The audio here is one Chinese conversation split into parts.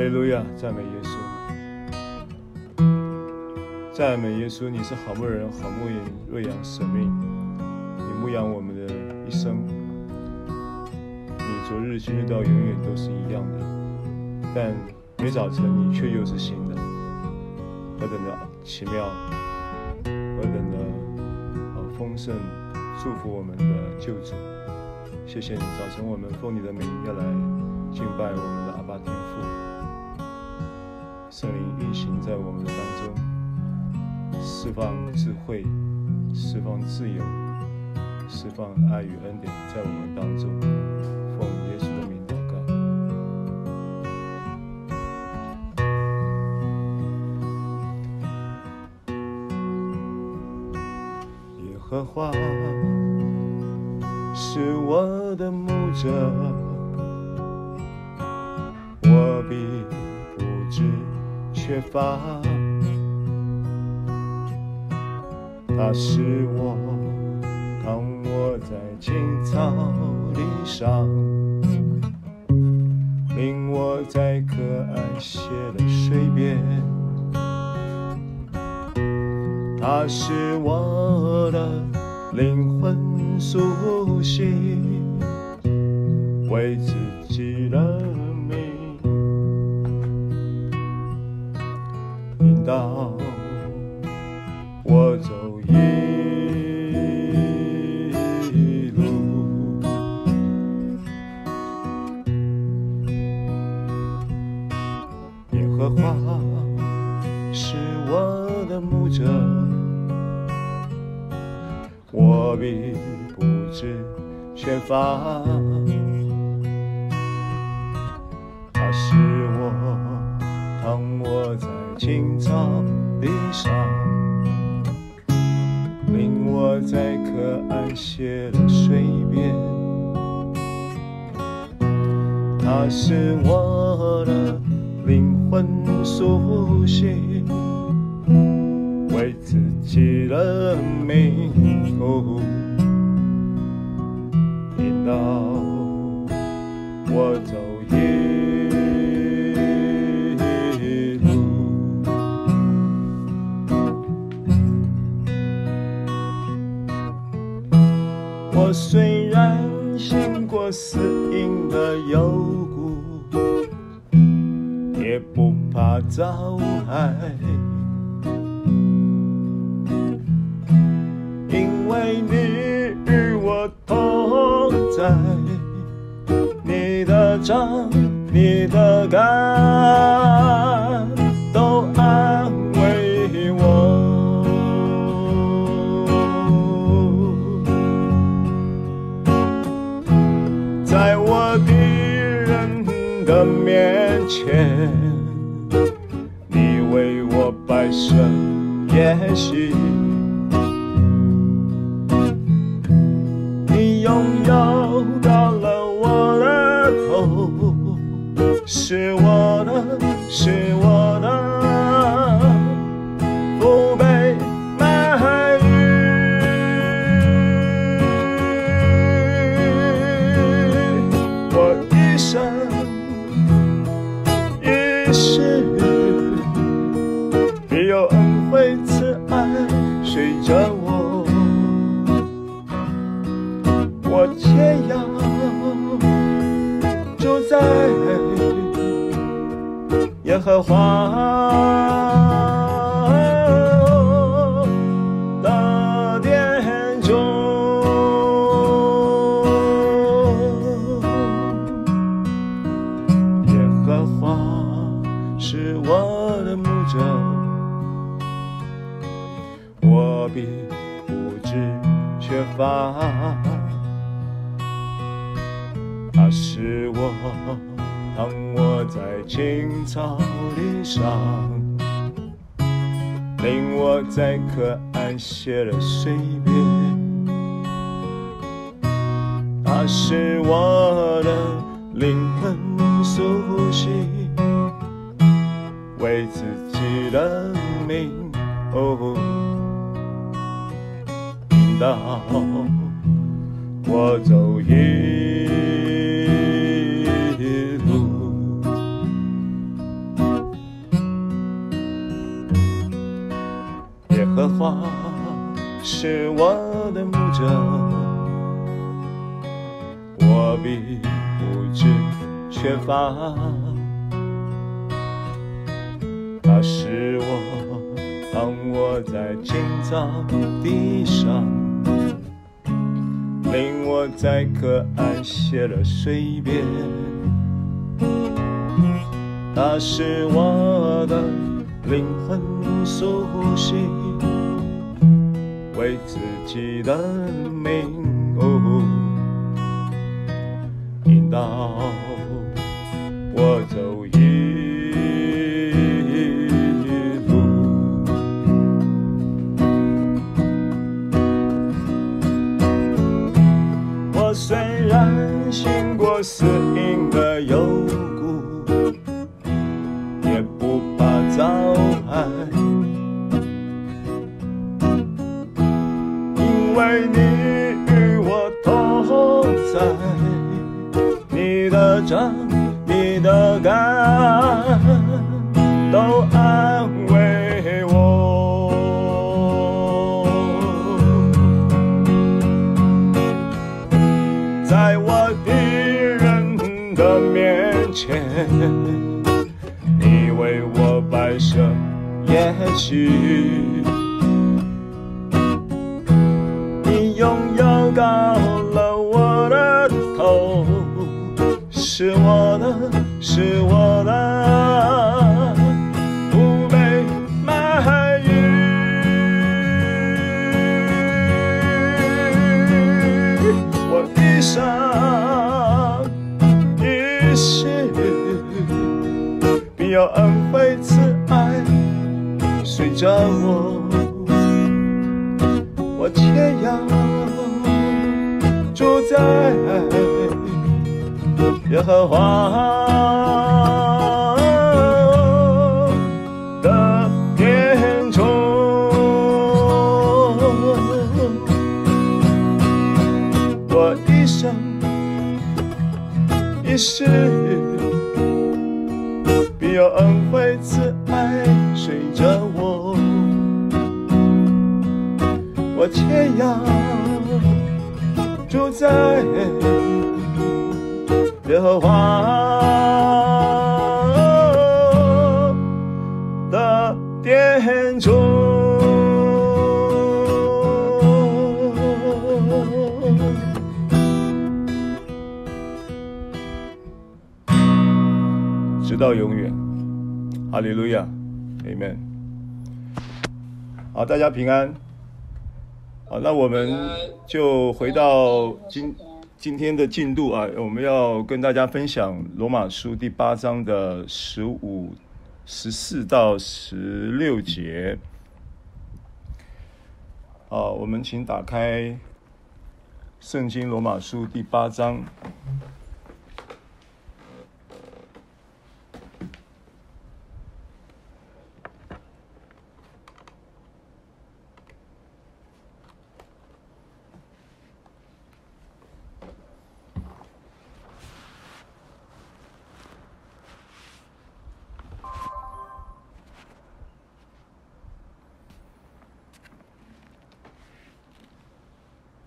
哈利路亚，赞美耶稣，赞美耶稣，你是好牧人，好牧人，瑞养生命，你牧养我们的一生，你昨日、今日到永远都是一样的，但每早晨你却又是新的，何等的奇妙，何等的啊丰盛，祝福我们的救主，谢谢你，早晨我们奉你的名要来敬拜我们的阿爸天父。圣灵运行在我们的当中，释放智慧，释放自由，释放爱与恩典在我们当中。奉耶稣的名祷告。耶和华是我的牧者，缺乏，他是我躺卧在青草地上，领我在可安歇的水边，他是我的灵魂苏醒，为自缺乏。他是我躺卧在青草地上，令我在可安歇的水边。他是我的灵魂苏醒，为自己的名，引导我走一。我虽然行过死荫的幽谷，也不怕遭害，荷花是我的梦者，我并不知缺乏。他是我，当我在青草地上，令我在可爱写了水边。他是我的灵魂，苏醒吸。为自己的名。到永远。哈利路亚，Amen。好，大家平安。好，那我们就回到今今天的进度啊，我们要跟大家分享罗马书第八章的十五、十四到十六节。好，我们请打开圣经罗马书第八章。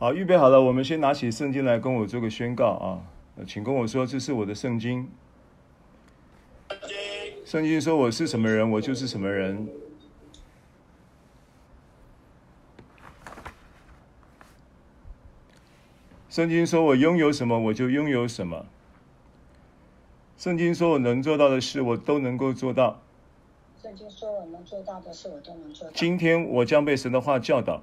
好，预备好了，我们先拿起圣经来跟我做个宣告啊！请跟我说，这是我的圣经。圣经说我是什么人，我就是什么人。圣经说我拥有什么，我就拥有什么。圣经说我能做到的事，我都能够做到。圣经说我能做到的事，我都能做到。今天我将被神的话教导。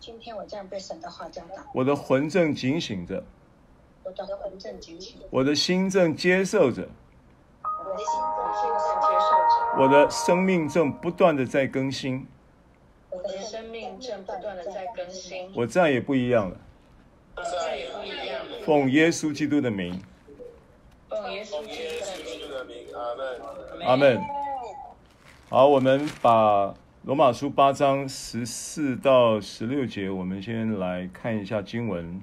今天我这样被神的话教导，我的魂正警醒着，我的魂正警醒，我的心正接受着，我的心正接受着，我的生命正不断的在更新，我的生命正不断的在更新，我再也不一样了，我再也不一样了，奉耶稣基督的名，奉耶稣基督的名，阿门，阿门。好，我们把。罗马书八章十四到十六节，我们先来看一下经文。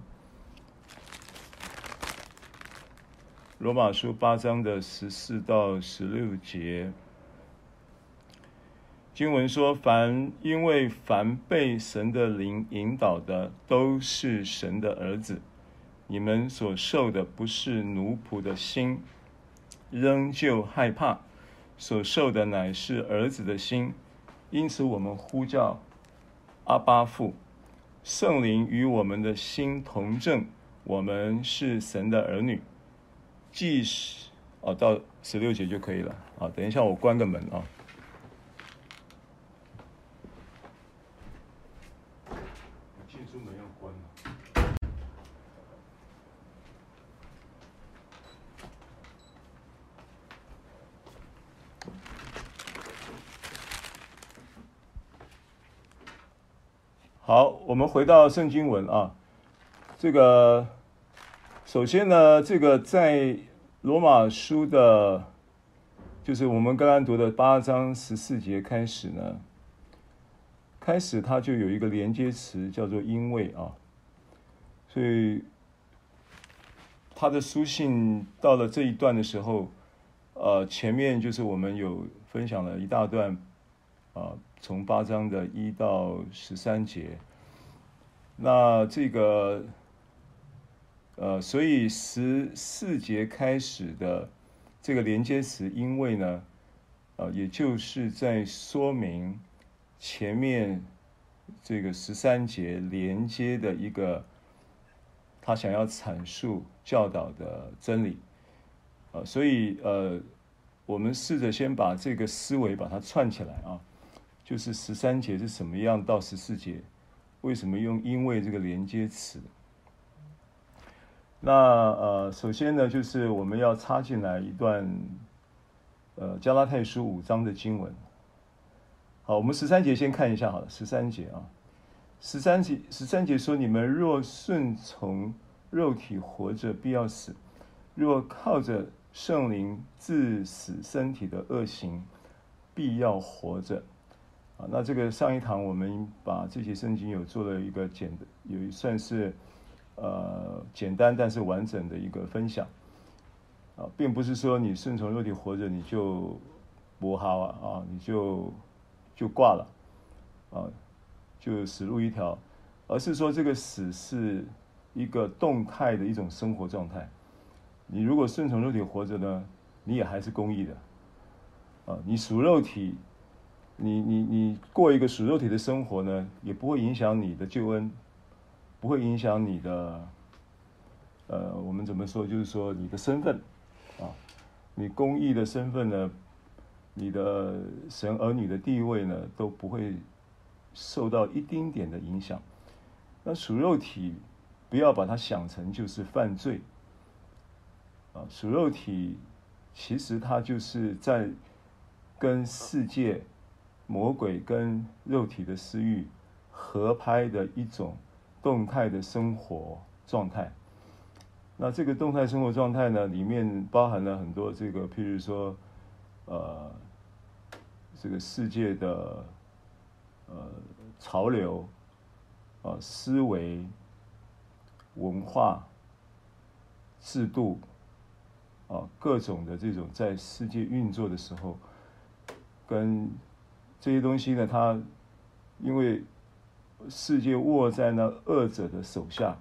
罗马书八章的十四到十六节，经文说：“凡因为凡被神的灵引导的，都是神的儿子。你们所受的不是奴仆的心，仍旧害怕，所受的乃是儿子的心，因此我们呼叫阿巴父，圣灵与我们的心同证，我们是神的儿女。即使哦，到十六节就可以了啊。等一下，我关个门啊。好，我们回到圣经文啊，这个首先呢，这个在罗马书的，就是我们刚刚读的八章十四节开始呢，开始它就有一个连接词叫做因为啊，所以他的书信到了这一段的时候，呃，前面就是我们有分享了一大段啊。从八章的一到十三节，那这个，呃，所以十四节开始的这个连接词，因为呢，呃，也就是在说明前面这个十三节连接的一个他想要阐述教导的真理，呃，所以呃，我们试着先把这个思维把它串起来啊。就是十三节是什么样到十四节，为什么用因为这个连接词？那呃，首先呢，就是我们要插进来一段，呃，加拉太书五章的经文。好，我们十三节先看一下好了，十三节啊，十三节十三节说：你们若顺从肉体活着，必要死；若靠着圣灵致死身体的恶行，必要活着。啊，那这个上一堂我们把这些圣经有做了一个简，有算是呃简单但是完整的一个分享。啊，并不是说你顺从肉体活着你就不好啊，啊，你就就挂了，啊，就死路一条，而是说这个死是一个动态的一种生活状态。你如果顺从肉体活着呢，你也还是公益的，啊，你属肉体。你你你过一个属肉体的生活呢，也不会影响你的救恩，不会影响你的，呃，我们怎么说？就是说你的身份，啊，你公义的身份呢，你的神儿女的地位呢，都不会受到一丁点的影响。那属肉体，不要把它想成就是犯罪，啊，属肉体其实它就是在跟世界。魔鬼跟肉体的私欲合拍的一种动态的生活状态。那这个动态生活状态呢，里面包含了很多这个，譬如说，呃，这个世界的呃潮流，呃，思维、文化、制度，啊、呃，各种的这种在世界运作的时候，跟这些东西呢，它因为世界握在那恶者的手下，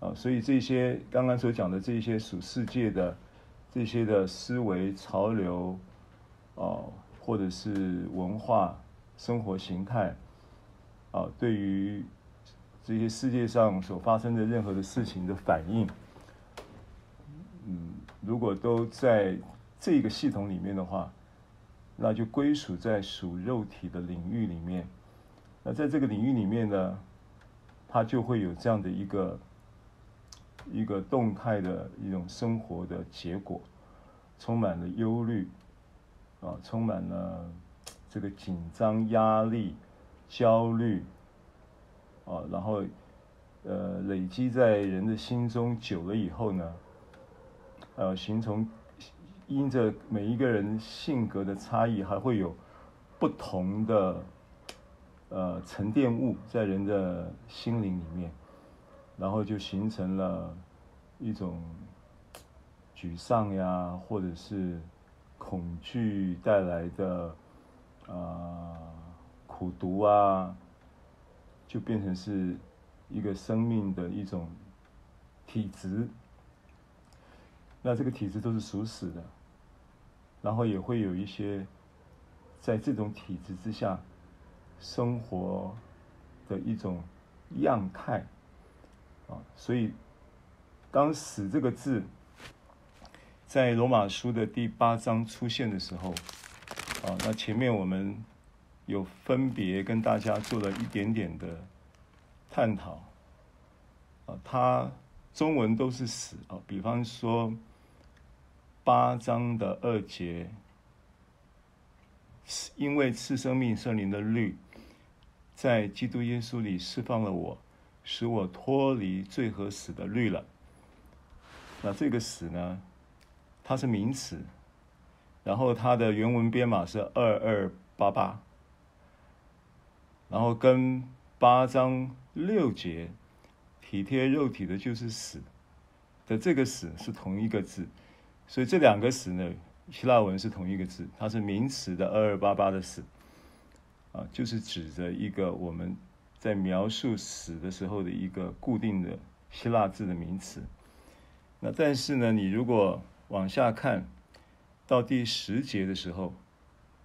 啊，所以这些刚刚所讲的这些属世界的这些的思维潮流，啊，或者是文化生活形态，啊，对于这些世界上所发生的任何的事情的反应，嗯，如果都在这个系统里面的话。那就归属在属肉体的领域里面，那在这个领域里面呢，它就会有这样的一个一个动态的一种生活的结果，充满了忧虑，啊，充满了这个紧张、压力、焦虑，啊，然后呃累积在人的心中久了以后呢，呃，形成。因着每一个人性格的差异，还会有不同的呃沉淀物在人的心灵里面，然后就形成了一种沮丧呀，或者是恐惧带来的啊、苦毒啊，就变成是一个生命的一种体质。那这个体质都是属死的，然后也会有一些在这种体制之下生活的一种样态啊，所以当“死”这个字在罗马书的第八章出现的时候啊，那前面我们有分别跟大家做了一点点的探讨啊，它中文都是“死”啊，比方说。八章的二节，因为赐生命圣灵的律，在基督耶稣里释放了我，使我脱离罪和死的律了。那这个“死”呢，它是名词，然后它的原文编码是二二八八，然后跟八章六节体贴肉体的就是死的这个“死”是同一个字。所以这两个“死”呢，希腊文是同一个字，它是名词的二二八八的“死”，啊，就是指着一个我们在描述死的时候的一个固定的希腊字的名词。那但是呢，你如果往下看到第十节的时候，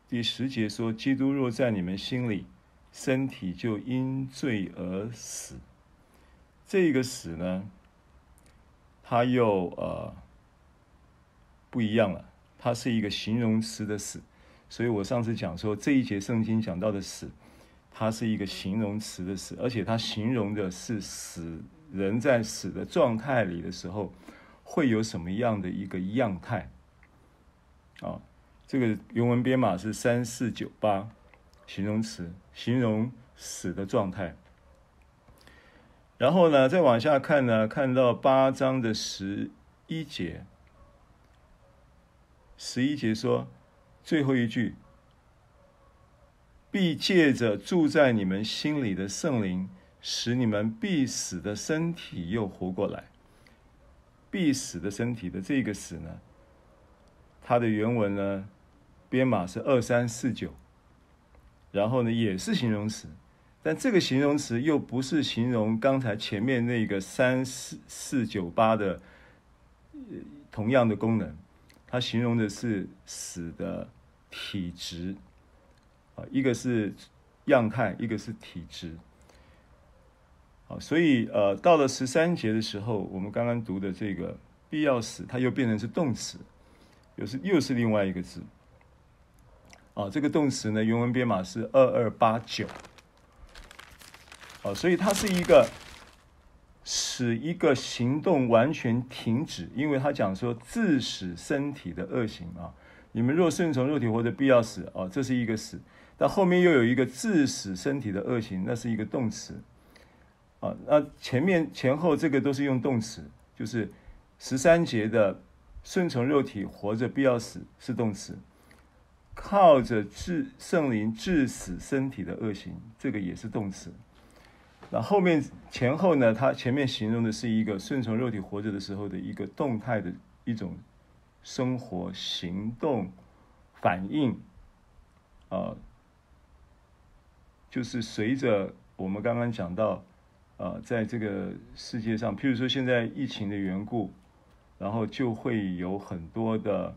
第十节说：“基督若在你们心里，身体就因罪而死。”这个“死”呢，它又呃。不一样了，它是一个形容词的死，所以我上次讲说这一节圣经讲到的死，它是一个形容词的死，而且它形容的是死人在死的状态里的时候会有什么样的一个样态啊？这个原文编码是三四九八，形容词，形容死的状态。然后呢，再往下看呢，看到八章的十一节。十一节说，最后一句，必借着住在你们心里的圣灵，使你们必死的身体又活过来。必死的身体的这个死呢，它的原文呢，编码是二三四九，然后呢也是形容词，但这个形容词又不是形容刚才前面那个三四四九八的同样的功能。它形容的是死的体质，啊，一个是样态，一个是体质，啊，所以呃，到了十三节的时候，我们刚刚读的这个必要死，它又变成是动词，又是又是另外一个字，啊，这个动词呢，原文编码是二二八九，啊，所以它是一个。使一个行动完全停止，因为他讲说致使身体的恶行啊，你们若顺从肉体活着，必要死啊，这是一个死。但后面又有一个致使身体的恶行，那是一个动词啊。那前面前后这个都是用动词，就是十三节的顺从肉体活着必要死是动词，靠着致圣灵致死身体的恶行，这个也是动词。那后面前后呢？它前面形容的是一个顺从肉体活着的时候的一个动态的一种生活行动反应，啊、呃，就是随着我们刚刚讲到，啊、呃，在这个世界上，譬如说现在疫情的缘故，然后就会有很多的，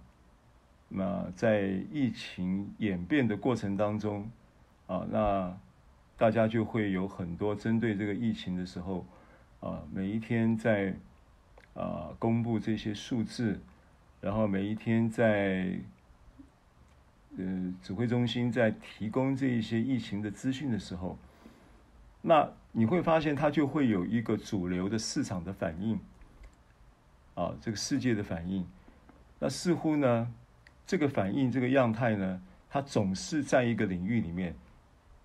那、在疫情演变的过程当中，啊、那。大家就会有很多针对这个疫情的时候，啊，每一天在啊公布这些数字，然后每一天在呃指挥中心在提供这一些疫情的资讯的时候，那你会发现它就会有一个主流的市场的反应，啊，这个世界的反应，那似乎呢，这个反应这个样态呢，它总是在一个领域里面。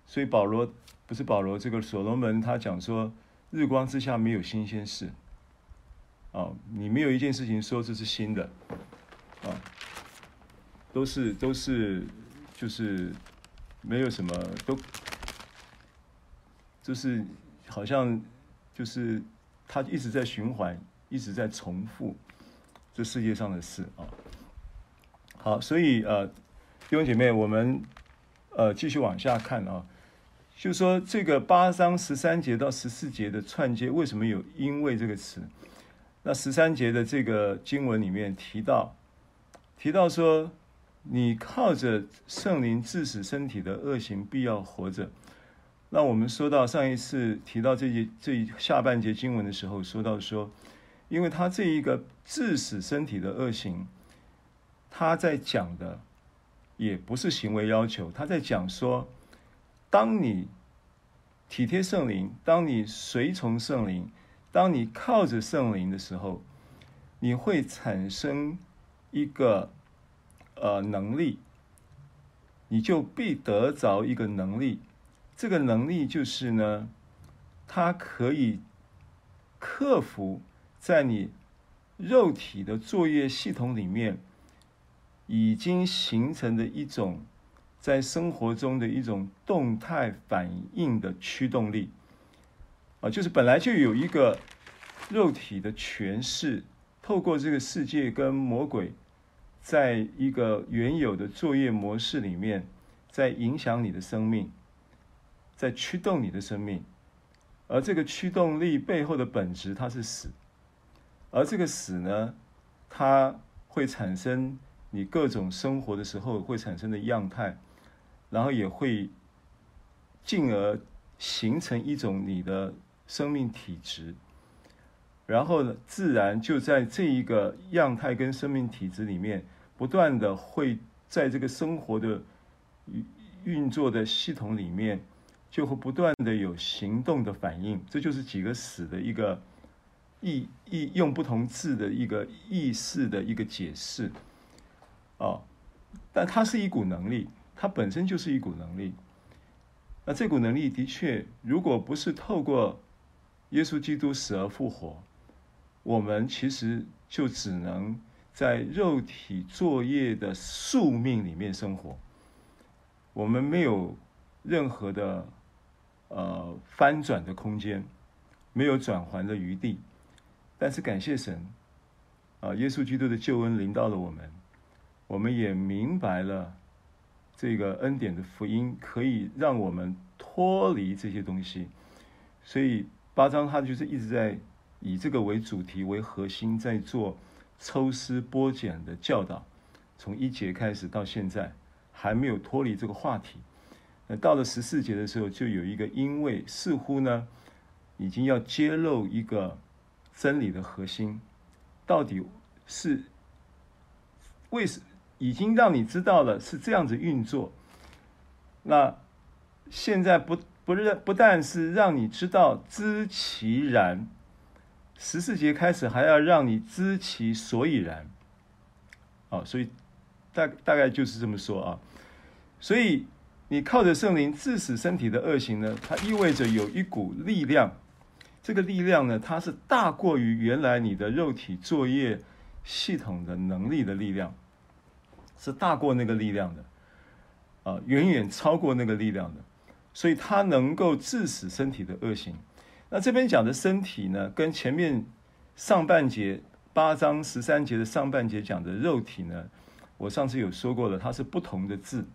所以保罗不是保罗，这个所罗门他讲说，日光之下没有新鲜事，啊，你没有一件事情说这是新的，啊，都是都是就是没有什么都，就是好像就是他一直在循环，一直在重复这世界上的事啊。好，所以呃，弟兄姐妹，我们呃继续往下看啊。就说这个八章十三节到十四节的串接，为什么有“因为”这个词？那十三节的这个经文里面提到，提到说，你靠着圣灵致死身体的恶行，必要活着。那我们说到上一次提到这节这下半节经文的时候，说到说，因为他这一个致死身体的恶行，他在讲的也不是行为要求，他在讲说，当你体贴圣灵，当你随从圣灵，当你靠着圣灵的时候，你会产生一个呃能力，你就必得着一个能力。这个能力就是呢，它可以克服在你肉体的作业系统里面已经形成的一种在生活中的一种动态反应的驱动力啊，就是本来就有一个肉体的诠释，透过这个世界跟魔鬼在一个原有的作业模式里面，在影响你的生命。在驱动你的生命，而这个驱动力背后的本质，它是死，而这个死呢，它会产生你各种生活的时候会产生的样态，然后也会进而形成一种你的生命体质，然后呢，自然就在这一个样态跟生命体质里面，不断的会在这个生活的运作的系统里面。就会不断的有行动的反应，这就是几个死的一个意意用不同字的一个意思的一个解释，哦，但它是一股能力，它本身就是一股能力。那这股能力的确，如果不是透过耶稣基督死而复活，我们其实就只能在肉体作业的宿命里面生活，我们没有任何的。呃，翻转的空间，没有转圜的余地，但是感谢神，啊、呃，耶稣基督的救恩临到了我们，我们也明白了这个恩典的福音可以让我们脱离这些东西，所以八章他就是一直在以这个为主题为核心，在做抽丝剥茧的教导，从一节开始到现在还没有脱离这个话题。那到了十四节的时候，就有一个因为似乎呢，已经要揭露一个真理的核心，到底是为什已经让你知道了是这样子运作。那现在不不认不但是让你知道知其然，十四节开始还要让你知其所以然。哦，所以大大概就是这么说啊，所以。你靠着圣灵致使身体的恶行呢？它意味着有一股力量，这个力量呢，它是大过于原来你的肉体作业系统的能力的力量，是大过那个力量的，啊，远远超过那个力量的，所以它能够致死身体的恶行。那这边讲的身体呢，跟前面上半节八章十三节的上半节讲的肉体呢，我上次有说过了，它是不同的字。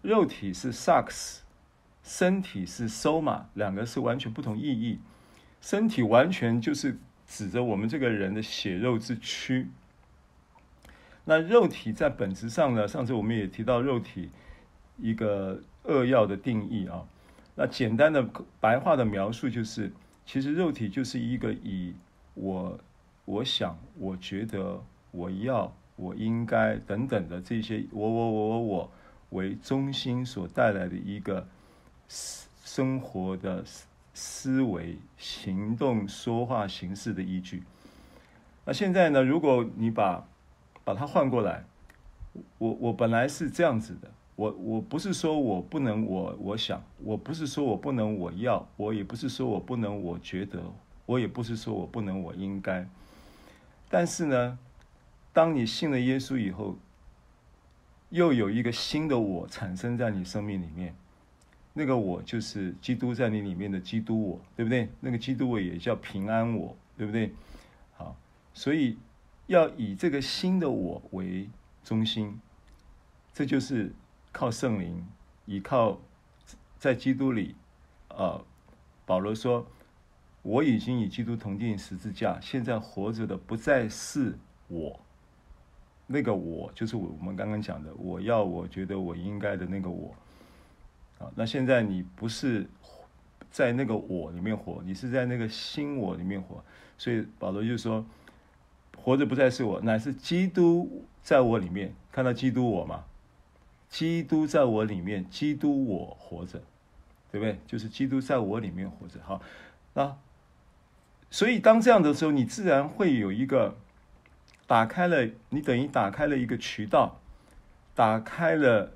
肉体是 sarx，身体是 soma，两个是完全不同意义。身体完全就是指着我们这个人的血肉之躯。那肉体在本质上呢，上次我们也提到肉体一个扼要的定义啊。那简单的白话的描述就是，其实肉体就是一个以我、我想、我觉得、我要、我应该等等的这些我、我、我、我、我。为中心所带来的一个生活的思维、行动、说话、形式的依据。那现在呢？如果你把把它换过来，我我本来是这样子的，我我不是说我不能我我想，我不是说我不能我要，我也不是说我不能我觉得，我也不是说我不能我应该。但是呢，当你信了耶稣以后，又有一个新的我产生在你生命里面，那个我就是基督在你里面的基督我，对不对？那个基督我也叫平安我，对不对？好，所以要以这个新的我为中心，这就是靠圣灵，依靠在基督里。呃，保罗说：“我已经与基督同钉十字架，现在活着的不再是我，那个我就是我们刚刚讲的，我要我觉得我应该的那个我。啊，那现在你不是在那个我里面活，你是在那个新我里面活。所以保罗就说，活着不再是我，乃是基督在我里面。看到基督我吗？基督在我里面，基督我活着，对不对？就是基督在我里面活着。好，那所以当这样的时候，你自然会有一个打开了，你等于打开了一个渠道，打开了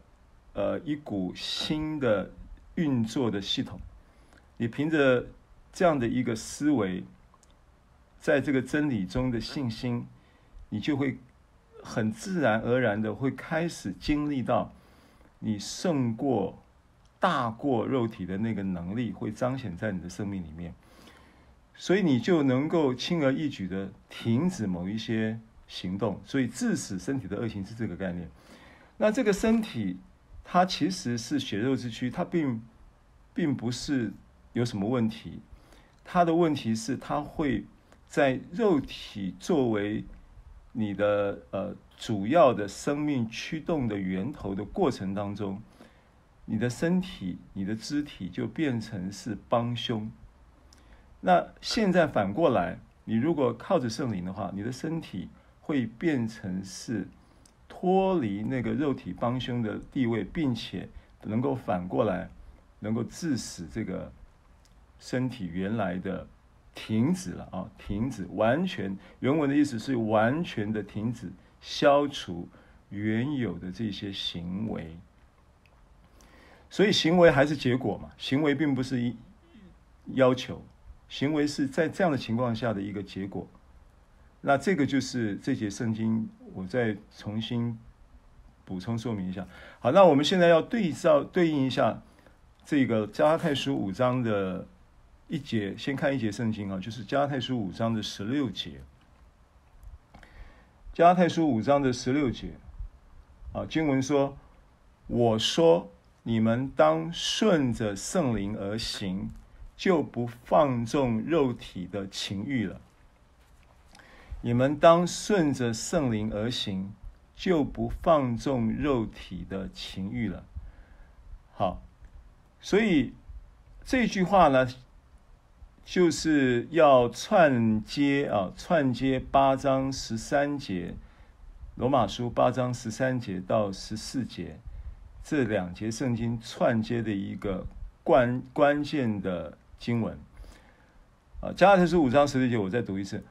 呃一股新的运作的系统。你凭着这样的一个思维，在这个真理中的信心，你就会很自然而然的会开始经历到。你胜过大过肉体的那个能力会彰显在你的生命里面，所以你就能够轻而易举的停止某一些行动，所以致死身体的恶行是这个概念。那这个身体它其实是血肉之躯，它并并不是有什么问题，它的问题是它会在肉体作为你的呃。主要的生命驱动的源头的过程当中，你的身体、你的肢体就变成是帮凶。那现在反过来，你如果靠着圣灵的话，你的身体会变成是脱离那个肉体帮凶的地位，并且能够反过来，能够致使这个身体原来的停止了啊，停止，完全，原文的意思是完全的停止。消除原有的这些行为，所以行为还是结果嘛？行为并不是一要求，行为是在这样的情况下的一个结果。那这个就是这节圣经，我再重新补充说明一下。好，那我们现在要对照对应一下这个加拉太书五章的一节，先看一节圣经啊，就是加太书五章的十六节。加太书五章的十六节，啊，经文说：“我说你们当顺着圣灵而行，就不放纵肉体的情欲了。你们当顺着圣灵而行，就不放纵肉体的情欲了。”好，所以这句话呢，就是要串接啊，串接八章十三节，罗马书八章十三节到十四节这两节圣经串接的一个关关键的经文啊。加拉太书五章十六节，我再读一次。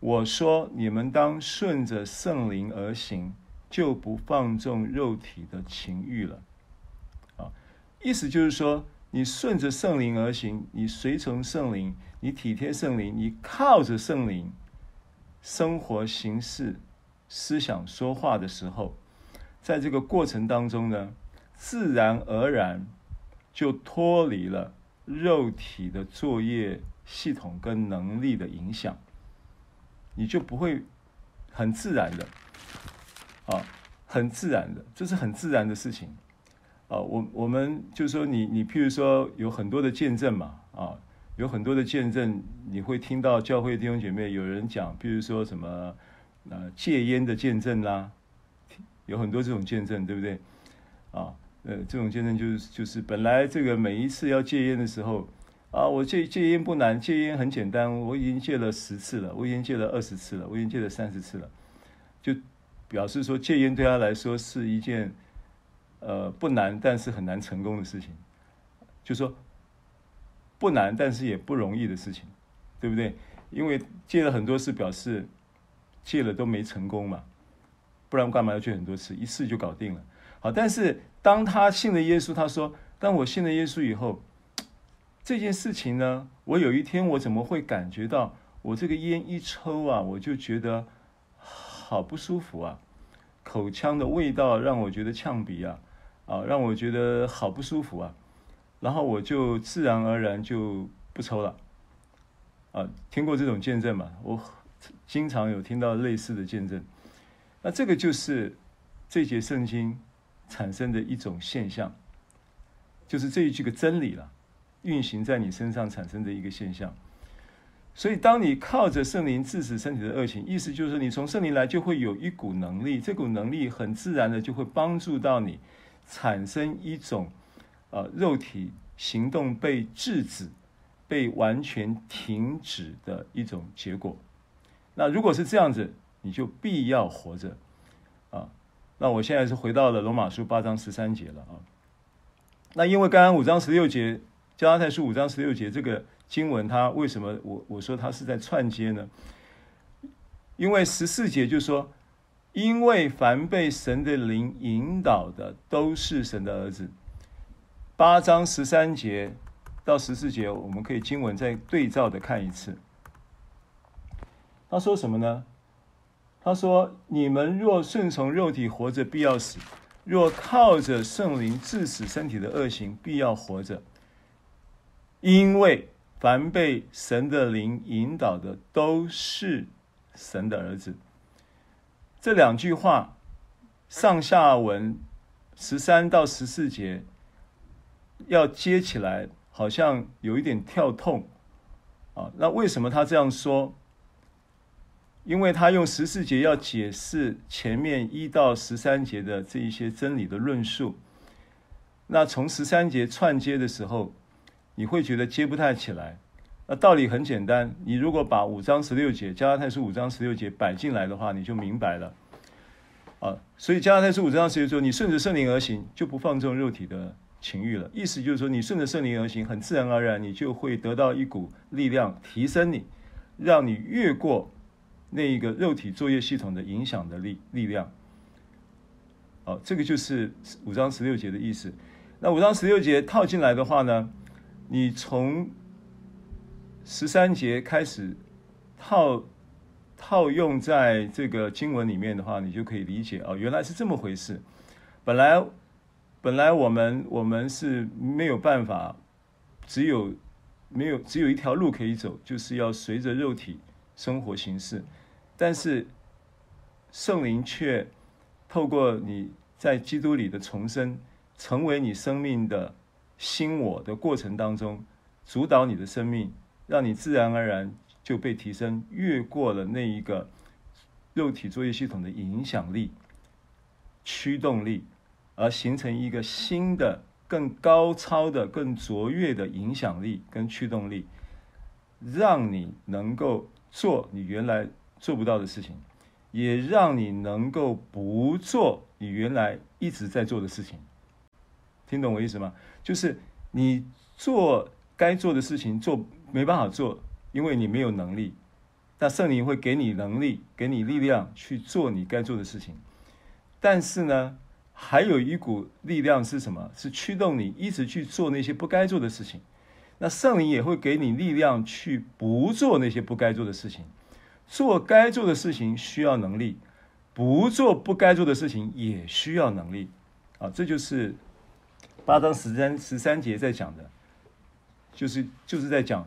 我说：你们当顺着圣灵而行，就不放纵肉体的情欲了。啊，意思就是说。你顺着圣灵而行，你随从圣灵，你体贴圣灵，你靠着圣灵生活、行事、思想、说话的时候，在这个过程当中呢，自然而然就脱离了肉体的作业系统跟能力的影响，你就不会很自然的，啊，很自然的，这是很自然的事情。啊，我我们就是说你，你譬如说有很多的见证嘛，啊，有很多的见证，你会听到教会弟兄姐妹有人讲，譬如说什么，呃，戒烟的见证啦，有很多这种见证，对不对？啊，呃，这种见证就是就是本来这个每一次要戒烟的时候，啊，我戒戒烟不难，戒烟很简单，我已经戒了十次了，我已经戒了二十次了，我已经戒了三十次了，就表示说戒烟对他来说是一件。呃，不难，但是很难成功的事情，就说不难，但是也不容易的事情，对不对？因为戒了很多次，表示戒了都没成功嘛，不然干嘛要戒很多次？一次就搞定了。好，但是当他信了耶稣，他说：“当我信了耶稣以后，这件事情呢，我有一天我怎么会感觉到我这个烟一抽啊，我就觉得好不舒服啊，口腔的味道让我觉得呛鼻啊。”啊，让我觉得好不舒服啊，然后我就自然而然就不抽了。啊，听过这种见证吗？我经常有听到类似的见证。那这个就是这节圣经产生的一种现象，就是这一句个真理了，运行在你身上产生的一个现象。所以，当你靠着圣灵制止身体的恶行，意思就是你从圣灵来就会有一股能力，这股能力很自然的就会帮助到你产生一种呃肉体行动被制止、被完全停止的一种结果。那如果是这样子，你就必要活着啊。那我现在是回到了罗马书八章十三节了啊。那因为刚刚五章十六节，加拉太书五章十六节这个。经文它为什么我我说它是在串接呢？因为十四节就说，因为凡被神的灵引导的都是神的儿子。八章十三节到十四节，我们可以经文再对照的看一次。他说什么呢？他说：“你们若顺从肉体活着，必要死；若靠着圣灵致死身体的恶行，必要活着。因为。”凡被神的灵引导的，都是神的儿子。这两句话上下文十三到十四节要接起来，好像有一点跳痛啊。那为什么他这样说？因为他用十四节要解释前面一到十三节的这一些真理的论述。那从十三节串接的时候，你会觉得接不太起来。那道理很简单，你如果把五章十六节加拉太书五章十六节摆进来的话，你就明白了。啊，所以加拉太书五章十六节，你顺着圣灵而行，就不放纵肉体的情欲了。意思就是说，你顺着圣灵而行，很自然而然，你就会得到一股力量，提升你，让你越过那一个肉体作业系统的影响的力力量。哦，这个就是五章十六节的意思。那五章十六节套进来的话呢，你从十三节开始套套用在这个经文里面的话，你就可以理解哦，原来是这么回事。本来本来我们我们是没有办法，只有没有只有一条路可以走，就是要随着肉体生活行事。但是圣灵却透过你在基督里的重生，成为你生命的新我的过程当中，主导你的生命，让你自然而然就被提升，越过了那一个肉体作业系统的影响力、驱动力，而形成一个新的、更高超的、更卓越的影响力跟驱动力，让你能够做你原来做不到的事情，也让你能够不做你原来一直在做的事情。听懂我意思吗？就是你做该做的事情做。没办法做，因为你没有能力。那圣灵会给你能力，给你力量去做你该做的事情。但是呢，还有一股力量是什么？是驱动你一直去做那些不该做的事情。那圣灵也会给你力量去不做那些不该做的事情。做该做的事情需要能力，不做不该做的事情也需要能力。啊，这就是八章十三十三节在讲的，就是就是在讲。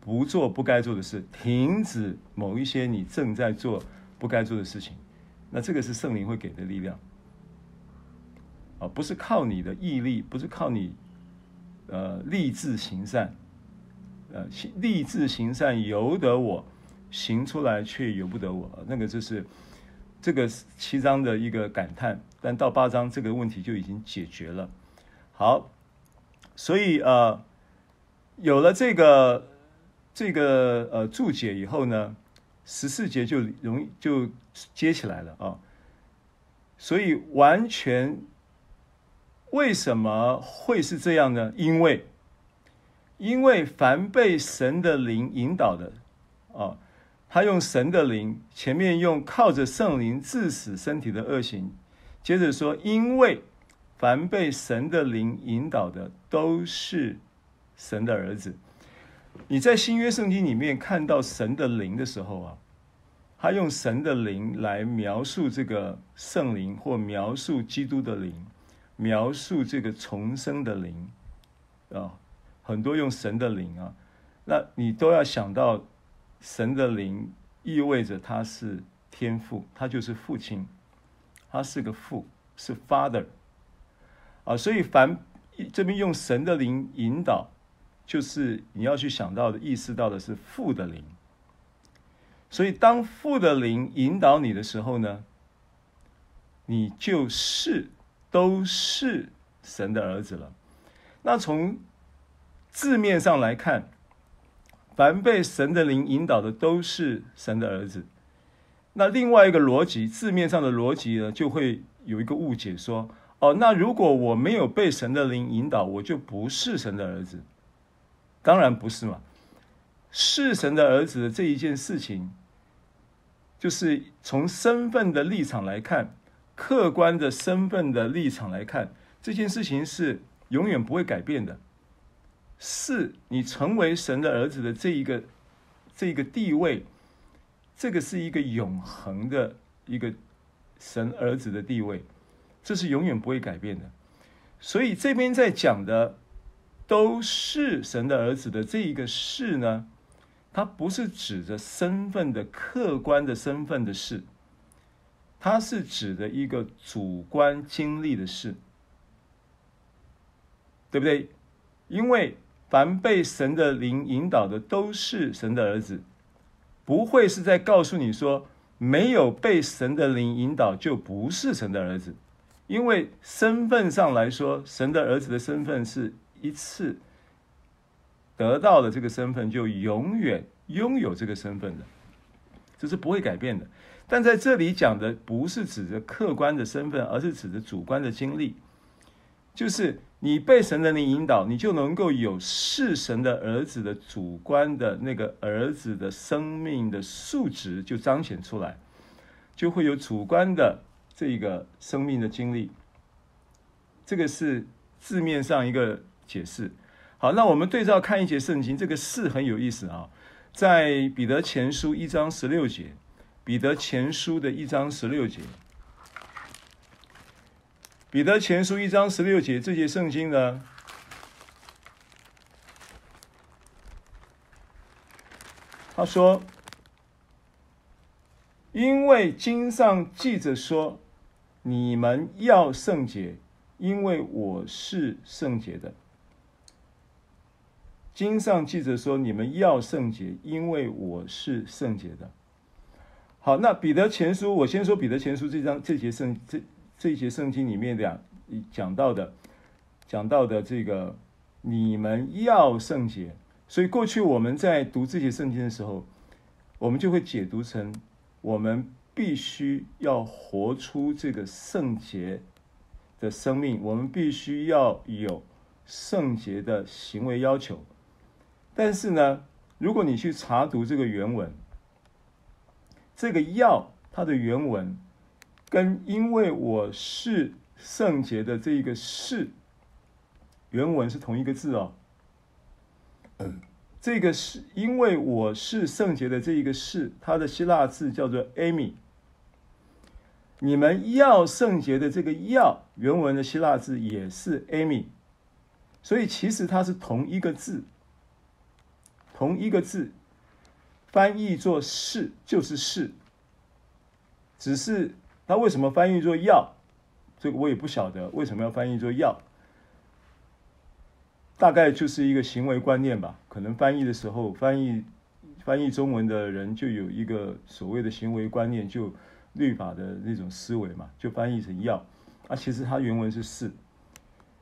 不做不该做的事，停止某一些你正在做不该做的事情，那这个是圣灵会给的力量，啊，不是靠你的毅力，不是靠你，呃，立志行善，呃，立志行善由得我，行出来却由不得我，那个就是这个七章的一个感叹，但到八章这个问题就已经解决了。好，所以呃，有了这个。这个呃注解以后呢，十四节就容易就接起来了啊。所以完全为什么会是这样呢？因为因为凡被神的灵引导的啊，他用神的灵，前面用靠着圣灵致死身体的恶行，接着说，因为凡被神的灵引导的都是神的儿子。你在新约圣经里面看到神的灵的时候啊，他用神的灵来描述这个圣灵，或描述基督的灵，描述这个重生的灵啊，很多用神的灵啊，那你都要想到神的灵意味着他是天父，他就是父亲，他是个父，是 Father 啊，所以凡这边用神的灵引导。就是你要去想到的、意识到的是父的灵所以当父的灵引导你的时候呢，你就是都是神的儿子了。那从字面上来看，凡被神的灵引导的都是神的儿子。那另外一个逻辑，字面上的逻辑呢，就会有一个误解，说：哦，那如果我没有被神的灵引导，我就不是神的儿子。当然不是嘛，是神的儿子的这一件事情，就是从身份的立场来看，客观的身份的立场来看，这件事情是永远不会改变的。是你成为神的儿子的这一个这个地位，这个是一个永恒的一个神儿子的地位，这是永远不会改变的。所以这边在讲的。都是神的儿子的这一个是呢，它不是指着身份的客观的身份的事，它是指的一个主观经历的事，对不对？因为凡被神的灵引导的都是神的儿子，不会是在告诉你说，没有被神的灵引导就不是神的儿子，因为身份上来说，神的儿子的身份是。一次得到了这个身份，就永远拥有这个身份的，这是不会改变的。但在这里讲的不是指着客观的身份，而是指着主观的经历，就是你被神的灵引导，你就能够有是神的儿子的主观的那个儿子的生命的素质就彰显出来，就会有主观的这个生命的经历。这个是字面上一个。解释好，那我们对照看一节圣经，这个是很有意思啊，在彼得前书一章十六节，彼得前书的一章十六节，彼得前书一章十六节，这节圣经呢，他说，因为经上记着说，你们要圣洁，因为我是圣洁的。经上记着说：“你们要圣洁，因为我是圣洁的。”好，那彼得前书，我先说彼得前书这章这节圣这这节圣经里面的讲到的，讲到的这个你们要圣洁，所以过去我们在读这节圣经的时候，我们就会解读成我们必须要活出这个圣洁的生命，我们必须要有圣洁的行为要求。但是呢，如果你去查读这个原文，这个“要”它的原文跟“因为我是圣洁的”这一个“是”原文是同一个字哦。这个是因为我是圣洁的这一个“是”，它的希腊字叫做 “amy”。你们要圣洁的这个“要”原文的希腊字也是 “amy”，所以其实它是同一个字。同一个字，翻译作“是”就是“是”，只是他为什么翻译作“要”，这个我也不晓得为什么要翻译作“要”。大概就是一个行为观念吧。可能翻译的时候，翻译翻译中文的人就有一个所谓的行为观念，就律法的那种思维嘛，就翻译成“要”。啊，其实它原文是“是”，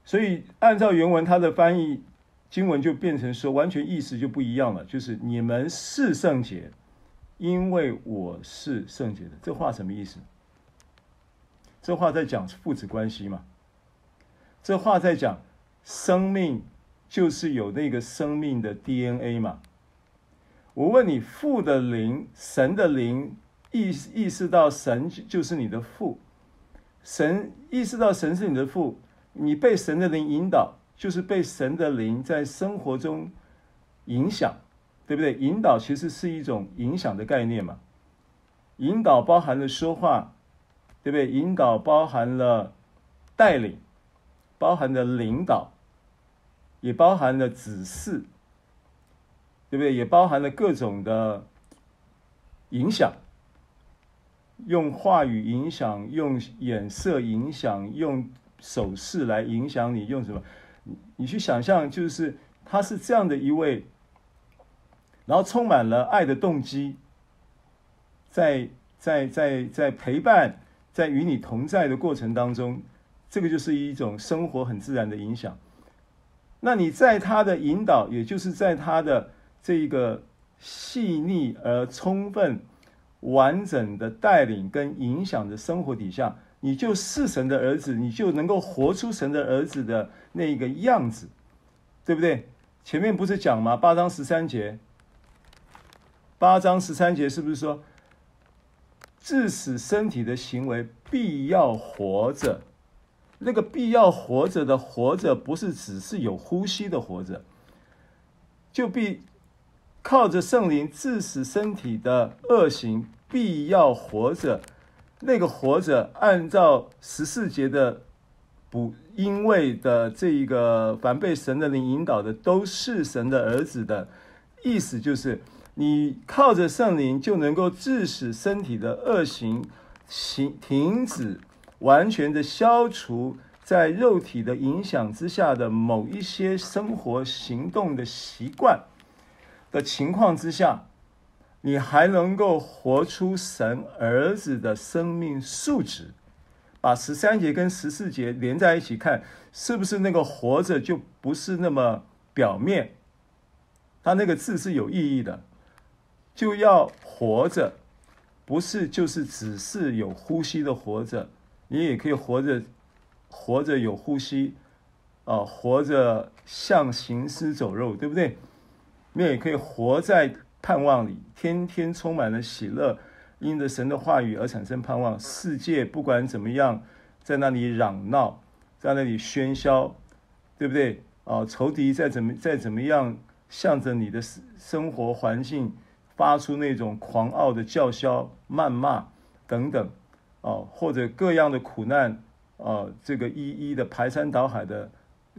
所以按照原文它的翻译。经文就变成说，完全意思就不一样了。就是你们是圣洁，因为我是圣洁的。这话什么意思？这话在讲父子关系嘛？这话在讲生命就是有那个生命的 DNA 嘛？我问你，父的灵，神的灵，意意识到神就是你的父，神意识到神是你的父，你被神的灵引导。就是被神的灵在生活中影响，对不对？引导其实是一种影响的概念嘛。引导包含了说话，对不对？引导包含了带领，包含了领导，也包含了指示，对不对？也包含了各种的影响，用话语影响，用眼色影响，用手势来影响你，用什么？你去想象，就是他是这样的一位，然后充满了爱的动机，在在在在陪伴，在与你同在的过程当中，这个就是一种生活很自然的影响。那你在他的引导，也就是在他的这一个细腻而充分、完整的带领跟影响的生活底下，你就是神的儿子，你就能够活出神的儿子的那个样子，对不对？前面不是讲吗？八章十三节，八章十三节是不是说，致死身体的行为必要活着？那个必要活着的活着，不是只是有呼吸的活着，就必靠着圣灵致死身体的恶行，必要活着。那个活着，按照十四节的补，因为的这一个凡被神的灵引导的，都是神的儿子的意思，就是你靠着圣灵就能够致使身体的恶行，行停止。完全的消除在肉体的影响之下的某一些生活行动的习惯的情况之下，你还能够活出神儿子的生命素质。把十三节跟十四节连在一起看，是不是那个活着就不是那么表面？它那个字是有意义的，就要活着，不是就是只是有呼吸的活着。你也可以活着，活着有呼吸，啊，活着像行尸走肉，对不对？你也可以活在盼望里，天天充满了喜乐，因着神的话语而产生盼望。世界不管怎么样，在那里嚷闹，在那里喧嚣，对不对？啊，仇敌再怎么再怎么样，向着你的生活环境发出那种狂傲的叫嚣、谩骂等等。哦，或者各样的苦难，啊，这个一一的排山倒海的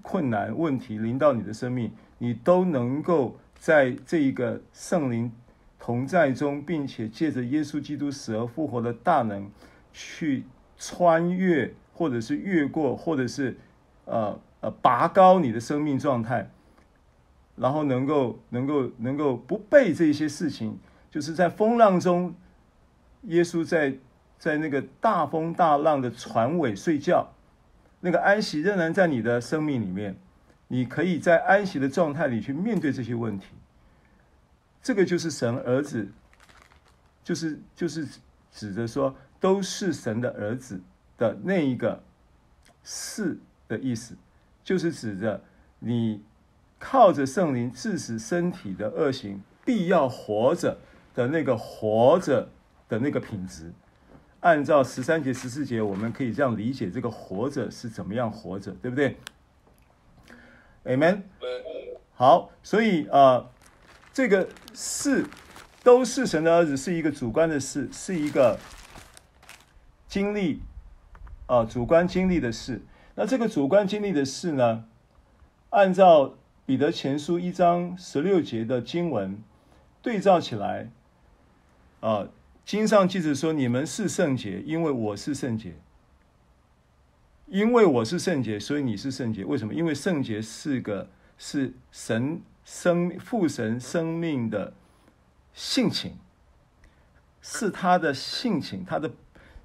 困难问题临到你的生命，你都能够在这一个圣灵同在中，并且借着耶稣基督死而复活的大能，去穿越，或者是越过，或者是呃呃拔高你的生命状态，然后能够能够能够不被这些事情，就是在风浪中，耶稣在。在那个大风大浪的船尾睡觉，那个安息仍然在你的生命里面，你可以在安息的状态里去面对这些问题。这个就是神儿子，就是就是指着说都是神的儿子的那一个是的意思，就是指着你靠着圣灵致使身体的恶行，必要活着的那个活着的那个品质。按照十三节、十四节，我们可以这样理解这个活着是怎么样活着，对不对？Amen。好，所以啊、呃，这个是都是神的儿子，是一个主观的事，是一个经历啊、呃，主观经历的事。那这个主观经历的事呢，按照彼得前书一章十六节的经文对照起来啊。呃经上记着说：“你们是圣洁，因为我是圣洁。因为我是圣洁，所以你是圣洁。为什么？因为圣洁是个是神生父神生命的性情，是他的性情，他的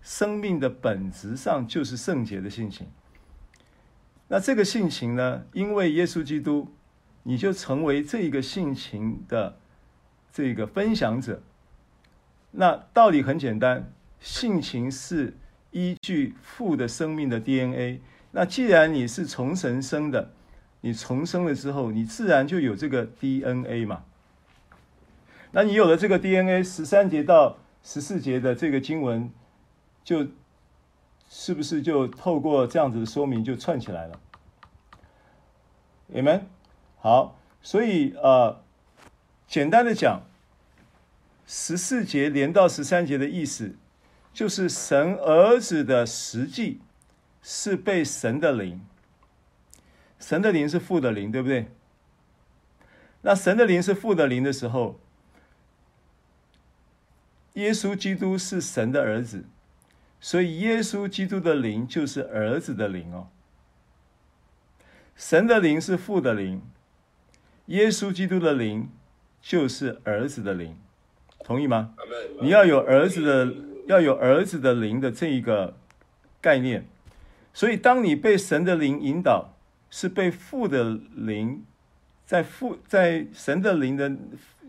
生命的本质上就是圣洁的性情。那这个性情呢？因为耶稣基督，你就成为这个性情的这个分享者。”那道理很简单，性情是依据父的生命的 DNA。那既然你是从神生的，你重生了之后，你自然就有这个 DNA 嘛。那你有了这个 DNA，十三节到十四节的这个经文，就是不是就透过这样子的说明就串起来了？Amen。好，所以呃，简单的讲。十四节连到十三节的意思，就是神儿子的实际是被神的灵，神的灵是父的灵，对不对？那神的灵是父的灵的时候，耶稣基督是神的儿子，所以耶稣基督的灵就是儿子的灵哦。神的灵是父的灵，耶稣基督的灵就是儿子的灵。同意吗？你要有儿子的，要有儿子的灵的这一个概念。所以，当你被神的灵引导，是被父的灵在父在神的灵的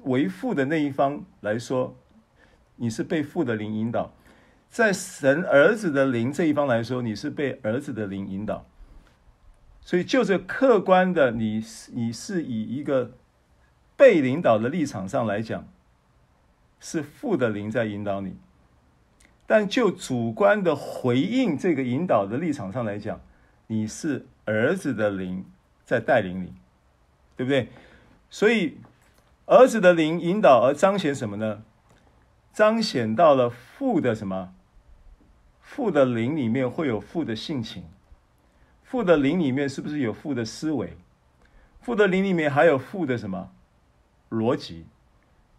为父的那一方来说，你是被父的灵引导；在神儿子的灵这一方来说，你是被儿子的灵引导。所以，就这客观的，你你是以一个被领导的立场上来讲，是父的灵在引导你；但就主观的回应这个引导的立场上来讲，你是儿子的灵在带领你，对不对？所以，儿子的灵引导而彰显什么呢？彰显到了父的什么？父的灵里面会有父的性情。父的灵里面是不是有父的思维？父的灵里面还有父的什么逻辑？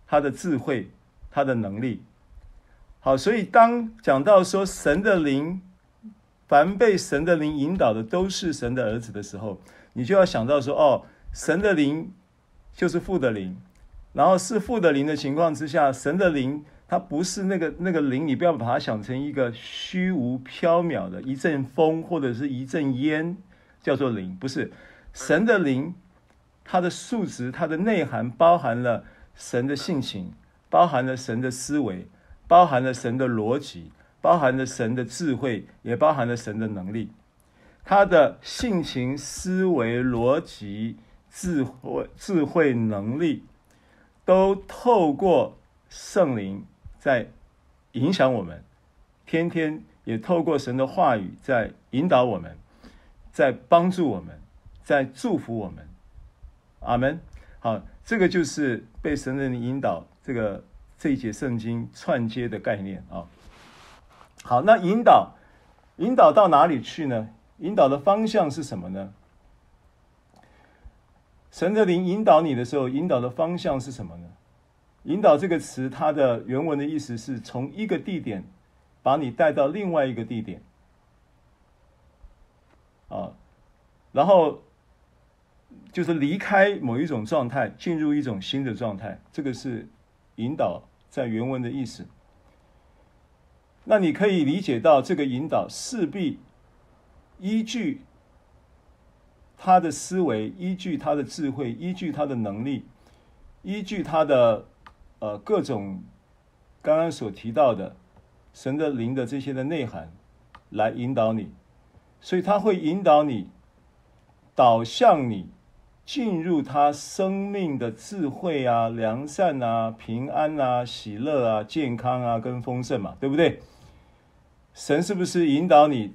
他的智慧，他的能力。好，所以当讲到说神的灵，凡被神的灵引导的都是神的儿子的时候，你就要想到说，哦，神的灵就是父的灵，然后是父的灵的情况之下，神的灵。它不是那个那个灵，你不要把它想成一个虚无缥缈的一阵风或者是一阵烟，叫做灵，不是神的灵，它的数值、它的内涵包含了神的性情，包含了神的思维，包含了神的逻辑，包含了神的智慧，也包含了神的能力。他的性情、思维、逻辑、智慧、智慧能力，都透过圣灵。在影响我们，天天也透过神的话语在引导我们，在帮助我们，在祝福我们。阿门。好，这个就是被神的引导，这个这一节圣经串接的概念啊。好，那引导，引导到哪里去呢？引导的方向是什么呢？神的灵引导你的时候，引导的方向是什么呢？引导这个词，它的原文的意思是从一个地点把你带到另外一个地点，啊，然后就是离开某一种状态，进入一种新的状态，这个是引导在原文的意思。那你可以理解到，这个引导势必依据他的思维，依据他的智慧，依据他的能力，依据他的。呃，各种刚刚所提到的神的灵的这些的内涵，来引导你，所以他会引导你，导向你进入他生命的智慧啊、良善啊、平安啊、喜乐啊、健康啊跟丰盛嘛，对不对？神是不是引导你？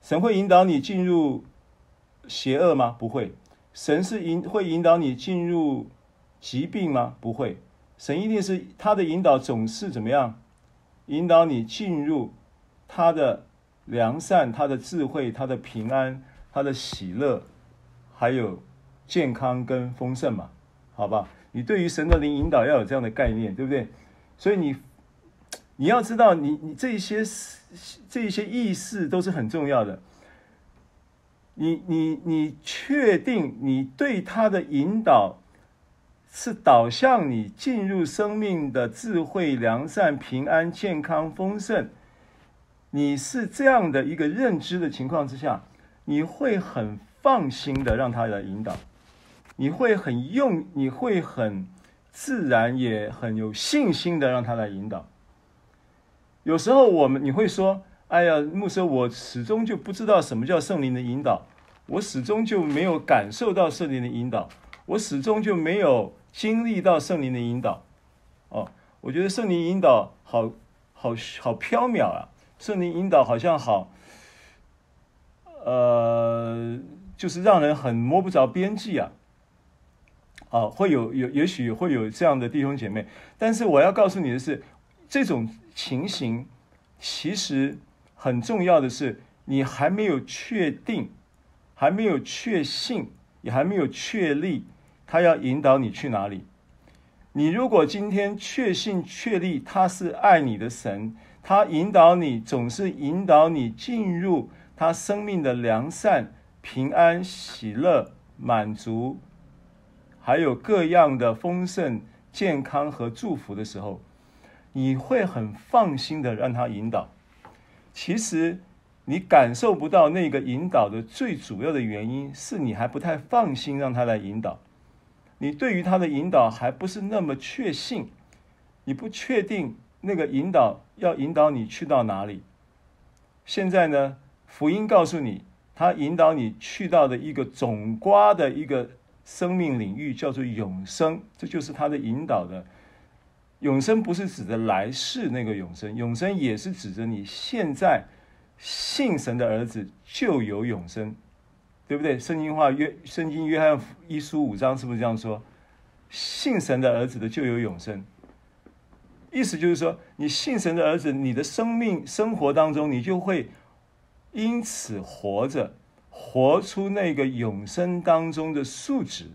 神会引导你进入邪恶吗？不会。神是引会引导你进入疾病吗？不会。神一定是他的引导，总是怎么样？引导你进入他的良善、他的智慧、他的平安、他的喜乐，还有健康跟丰盛嘛？好吧，你对于神的灵引导要有这样的概念，对不对？所以你你要知道你，你这些这些意识都是很重要的。你你你确定你对他的引导？是导向你进入生命的智慧、良善、平安、健康、丰盛。你是这样的一个认知的情况之下，你会很放心的让他来引导，你会很用，你会很自然也很有信心的让他来引导。有时候我们你会说：“哎呀，牧师，我始终就不知道什么叫圣灵的引导，我始终就没有感受到圣灵的引导，我始终就没有。”经历到圣灵的引导，哦，我觉得圣灵引导好好好飘渺啊！圣灵引导好像好，呃，就是让人很摸不着边际啊！啊，会有有也许会有这样的弟兄姐妹，但是我要告诉你的是，这种情形其实很重要的是，你还没有确定，还没有确信，也还没有确立。他要引导你去哪里？你如果今天确信确立他是爱你的神，他引导你总是引导你进入他生命的良善、平安、喜乐、满足，还有各样的丰盛、健康和祝福的时候，你会很放心的让他引导。其实你感受不到那个引导的最主要的原因，是你还不太放心让他来引导。你对于他的引导还不是那么确信，你不确定那个引导要引导你去到哪里。现在呢，福音告诉你，他引导你去到的一个总瓜的一个生命领域，叫做永生，这就是他的引导的。永生不是指的来世那个永生，永生也是指着你现在信神的儿子就有永生。对不对？圣经话约圣经约翰一书五章是不是这样说？信神的儿子的就有永生。意思就是说，你信神的儿子，你的生命生活当中，你就会因此活着，活出那个永生当中的素质，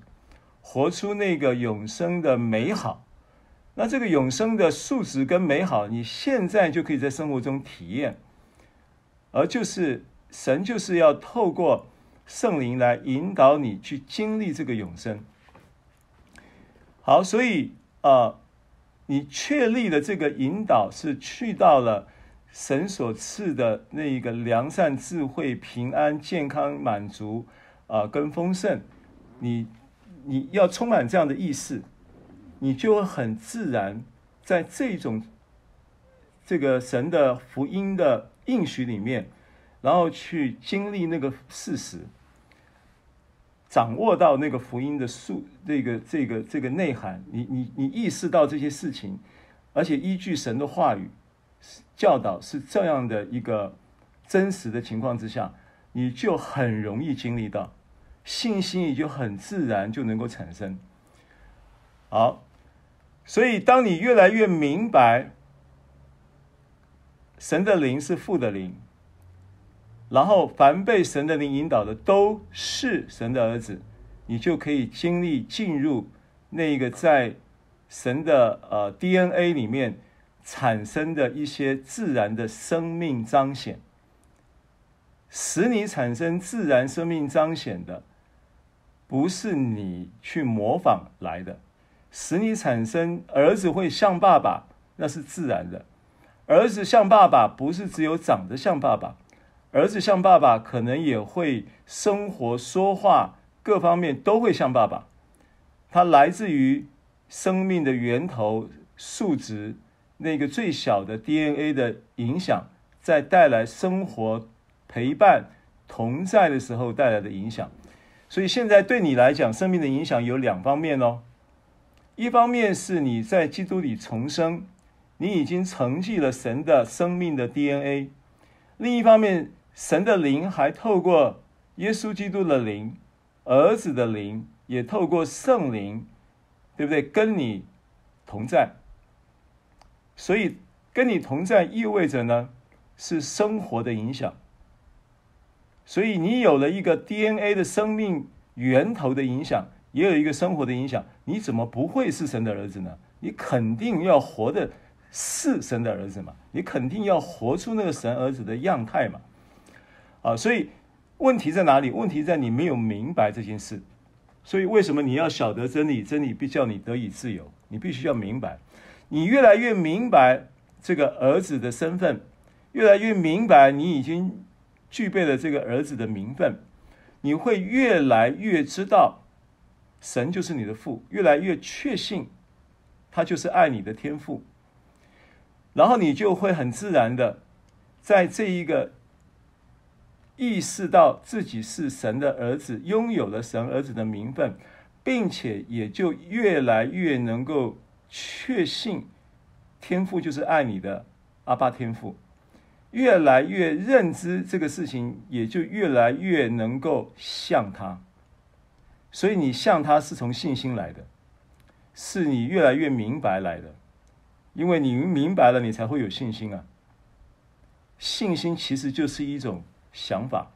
活出那个永生的美好。那这个永生的素质跟美好，你现在就可以在生活中体验，而就是神就是要透过。圣灵来引导你去经历这个永生。好，所以啊、呃，你确立的这个引导是去到了神所赐的那一个良善、智慧、平安、健康、满足啊、跟丰盛。你你要充满这样的意识，你就会很自然在这种这个神的福音的应许里面，然后去经历那个事实。掌握到那个福音的数，这个这个这个内涵，你你你意识到这些事情，而且依据神的话语教导是这样的一个真实的情况之下，你就很容易经历到信心，也就很自然就能够产生。好，所以当你越来越明白神的灵是父的灵。然后，凡被神的灵引导的，都是神的儿子，你就可以经历进入那个在神的呃 DNA 里面产生的一些自然的生命彰显，使你产生自然生命彰显的，不是你去模仿来的，使你产生儿子会像爸爸，那是自然的，儿子像爸爸，不是只有长得像爸爸。儿子像爸爸，可能也会生活、说话各方面都会像爸爸。他来自于生命的源头、素质那个最小的 DNA 的影响，在带来生活陪伴同在的时候带来的影响。所以现在对你来讲，生命的影响有两方面哦。一方面是你在基督里重生，你已经承继了神的生命的 DNA；另一方面。神的灵还透过耶稣基督的灵，儿子的灵，也透过圣灵，对不对？跟你同在。所以跟你同在意味着呢，是生活的影响。所以你有了一个 DNA 的生命源头的影响，也有一个生活的影响。你怎么不会是神的儿子呢？你肯定要活的是神的儿子嘛？你肯定要活出那个神儿子的样态嘛？啊，所以问题在哪里？问题在你没有明白这件事。所以为什么你要晓得真理？真理必叫你得以自由。你必须要明白。你越来越明白这个儿子的身份，越来越明白你已经具备了这个儿子的名分，你会越来越知道神就是你的父，越来越确信他就是爱你的天父。然后你就会很自然的在这一个。意识到自己是神的儿子，拥有了神儿子的名分，并且也就越来越能够确信天父就是爱你的阿爸天父，越来越认知这个事情，也就越来越能够像他。所以你像他是从信心来的，是你越来越明白来的，因为你明白了，你才会有信心啊。信心其实就是一种。想法，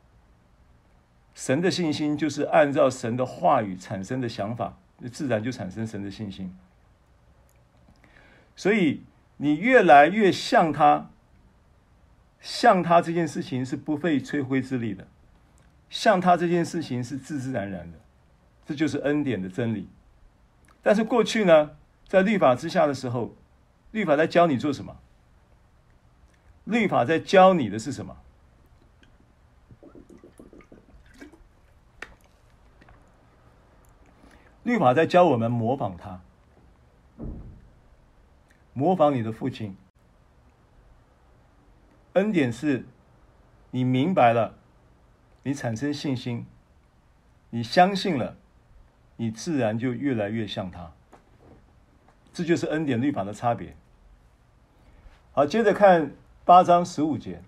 神的信心就是按照神的话语产生的想法，自然就产生神的信心。所以你越来越像他，像他这件事情是不费吹灰之力的，像他这件事情是自自然然的，这就是恩典的真理。但是过去呢，在律法之下的时候，律法在教你做什么？律法在教你的是什么？律法在教我们模仿他，模仿你的父亲。恩典是，你明白了，你产生信心，你相信了，你自然就越来越像他。这就是恩典律法的差别。好，接着看八章十五节。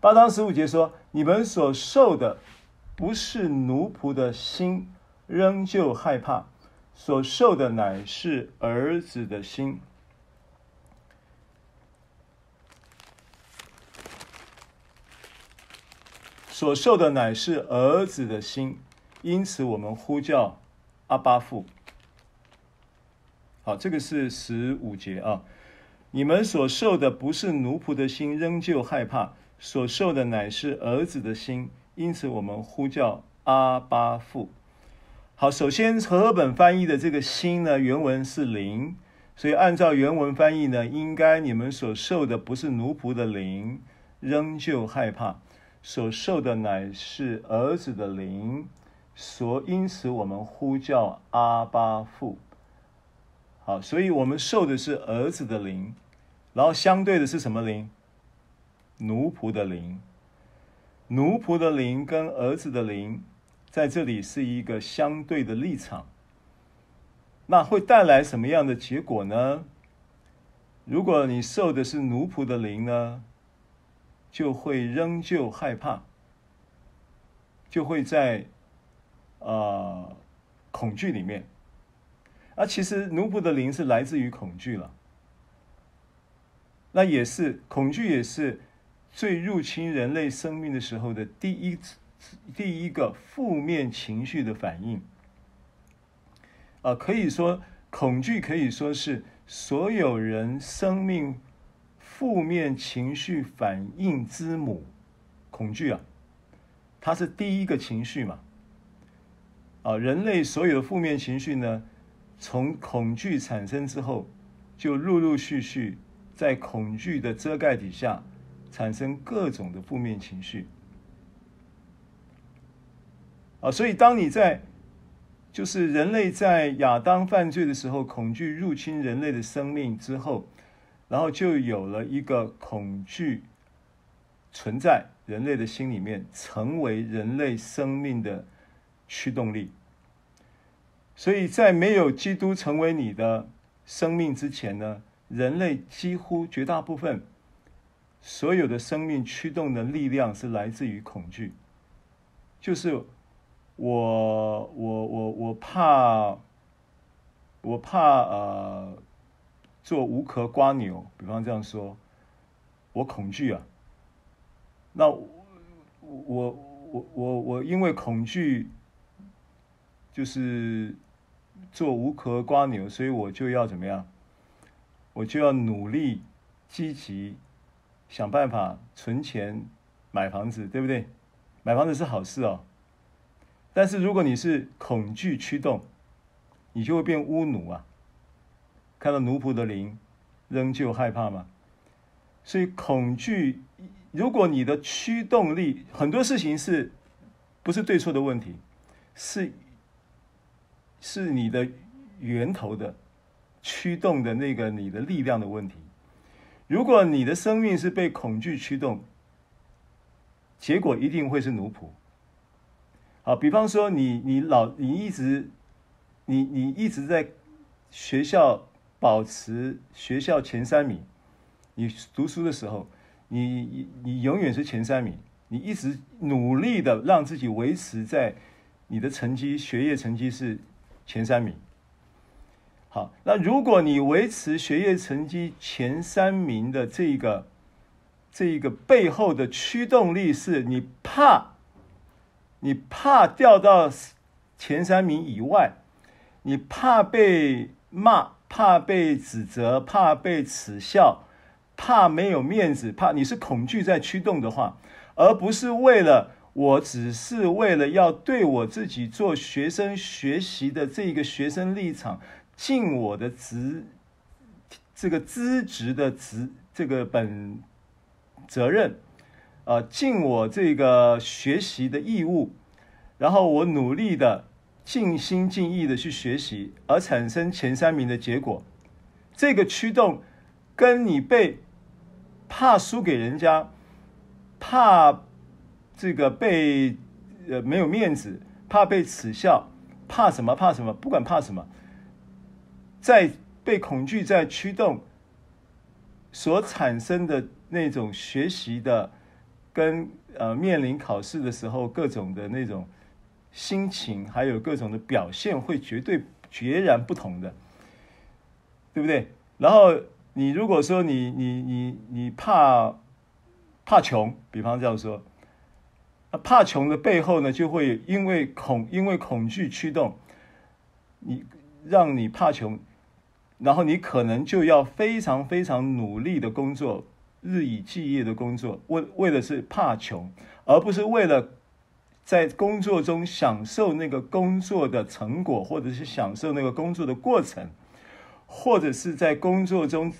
八章十五节说：“你们所受的不是奴仆的心。”仍旧害怕，所受的乃是儿子的心。所受的乃是儿子的心，因此我们呼叫阿巴父。好，这个是十五节啊。你们所受的不是奴仆的心，仍旧害怕，所受的乃是儿子的心，因此我们呼叫阿巴父。好，首先和本翻译的这个心呢，原文是灵，所以按照原文翻译呢，应该你们所受的不是奴仆的灵，仍旧害怕，所受的乃是儿子的灵，所因此我们呼叫阿巴父。好，所以我们受的是儿子的灵，然后相对的是什么灵？奴仆的灵，奴仆的灵跟儿子的灵。在这里是一个相对的立场，那会带来什么样的结果呢？如果你受的是奴仆的灵呢，就会仍旧害怕，就会在啊、呃、恐惧里面。啊，其实奴仆的灵是来自于恐惧了，那也是恐惧，也是最入侵人类生命的时候的第一。第一个负面情绪的反应，啊、可以说恐惧可以说是所有人生命负面情绪反应之母。恐惧啊，它是第一个情绪嘛。啊、人类所有的负面情绪呢，从恐惧产生之后，就陆陆续续在恐惧的遮盖底下，产生各种的负面情绪。啊，所以当你在，就是人类在亚当犯罪的时候，恐惧入侵人类的生命之后，然后就有了一个恐惧存在人类的心里面，成为人类生命的驱动力。所以在没有基督成为你的生命之前呢，人类几乎绝大部分所有的生命驱动的力量是来自于恐惧，就是。我我我我怕，我怕呃，做无壳蜗牛，比方这样说，我恐惧啊。那我我我我我因为恐惧，就是做无壳蜗牛，所以我就要怎么样？我就要努力积极想办法存钱买房子，对不对？买房子是好事哦。但是如果你是恐惧驱动，你就会变巫奴啊！看到奴仆的灵，仍旧害怕吗？所以恐惧，如果你的驱动力，很多事情是，不是对错的问题，是，是你的源头的驱动的那个你的力量的问题。如果你的生命是被恐惧驱动，结果一定会是奴仆。好，比方说你你老你一直你你一直在学校保持学校前三名，你读书的时候，你你你永远是前三名，你一直努力的让自己维持在你的成绩学业成绩是前三名。好，那如果你维持学业成绩前三名的这个这一个背后的驱动力是你怕。你怕掉到前三名以外，你怕被骂，怕被指责，怕被耻笑，怕没有面子，怕你是恐惧在驱动的话，而不是为了我，只是为了要对我自己做学生学习的这个学生立场尽我的职这个资质的职这个本责任，呃，尽我这个学习的义务，然后我努力的尽心尽意的去学习，而产生前三名的结果，这个驱动跟你被怕输给人家，怕这个被呃没有面子，怕被耻笑，怕什么怕什么，不管怕什么，在被恐惧在驱动所产生的那种学习的，跟呃面临考试的时候各种的那种心情，还有各种的表现，会绝对截然不同的，对不对？然后你如果说你你你你怕怕穷，比方这样说，怕穷的背后呢，就会因为恐因为恐惧驱动你，让你怕穷。然后你可能就要非常非常努力的工作，日以继夜的工作，为为的是怕穷，而不是为了在工作中享受那个工作的成果，或者是享受那个工作的过程，或者是在工作中，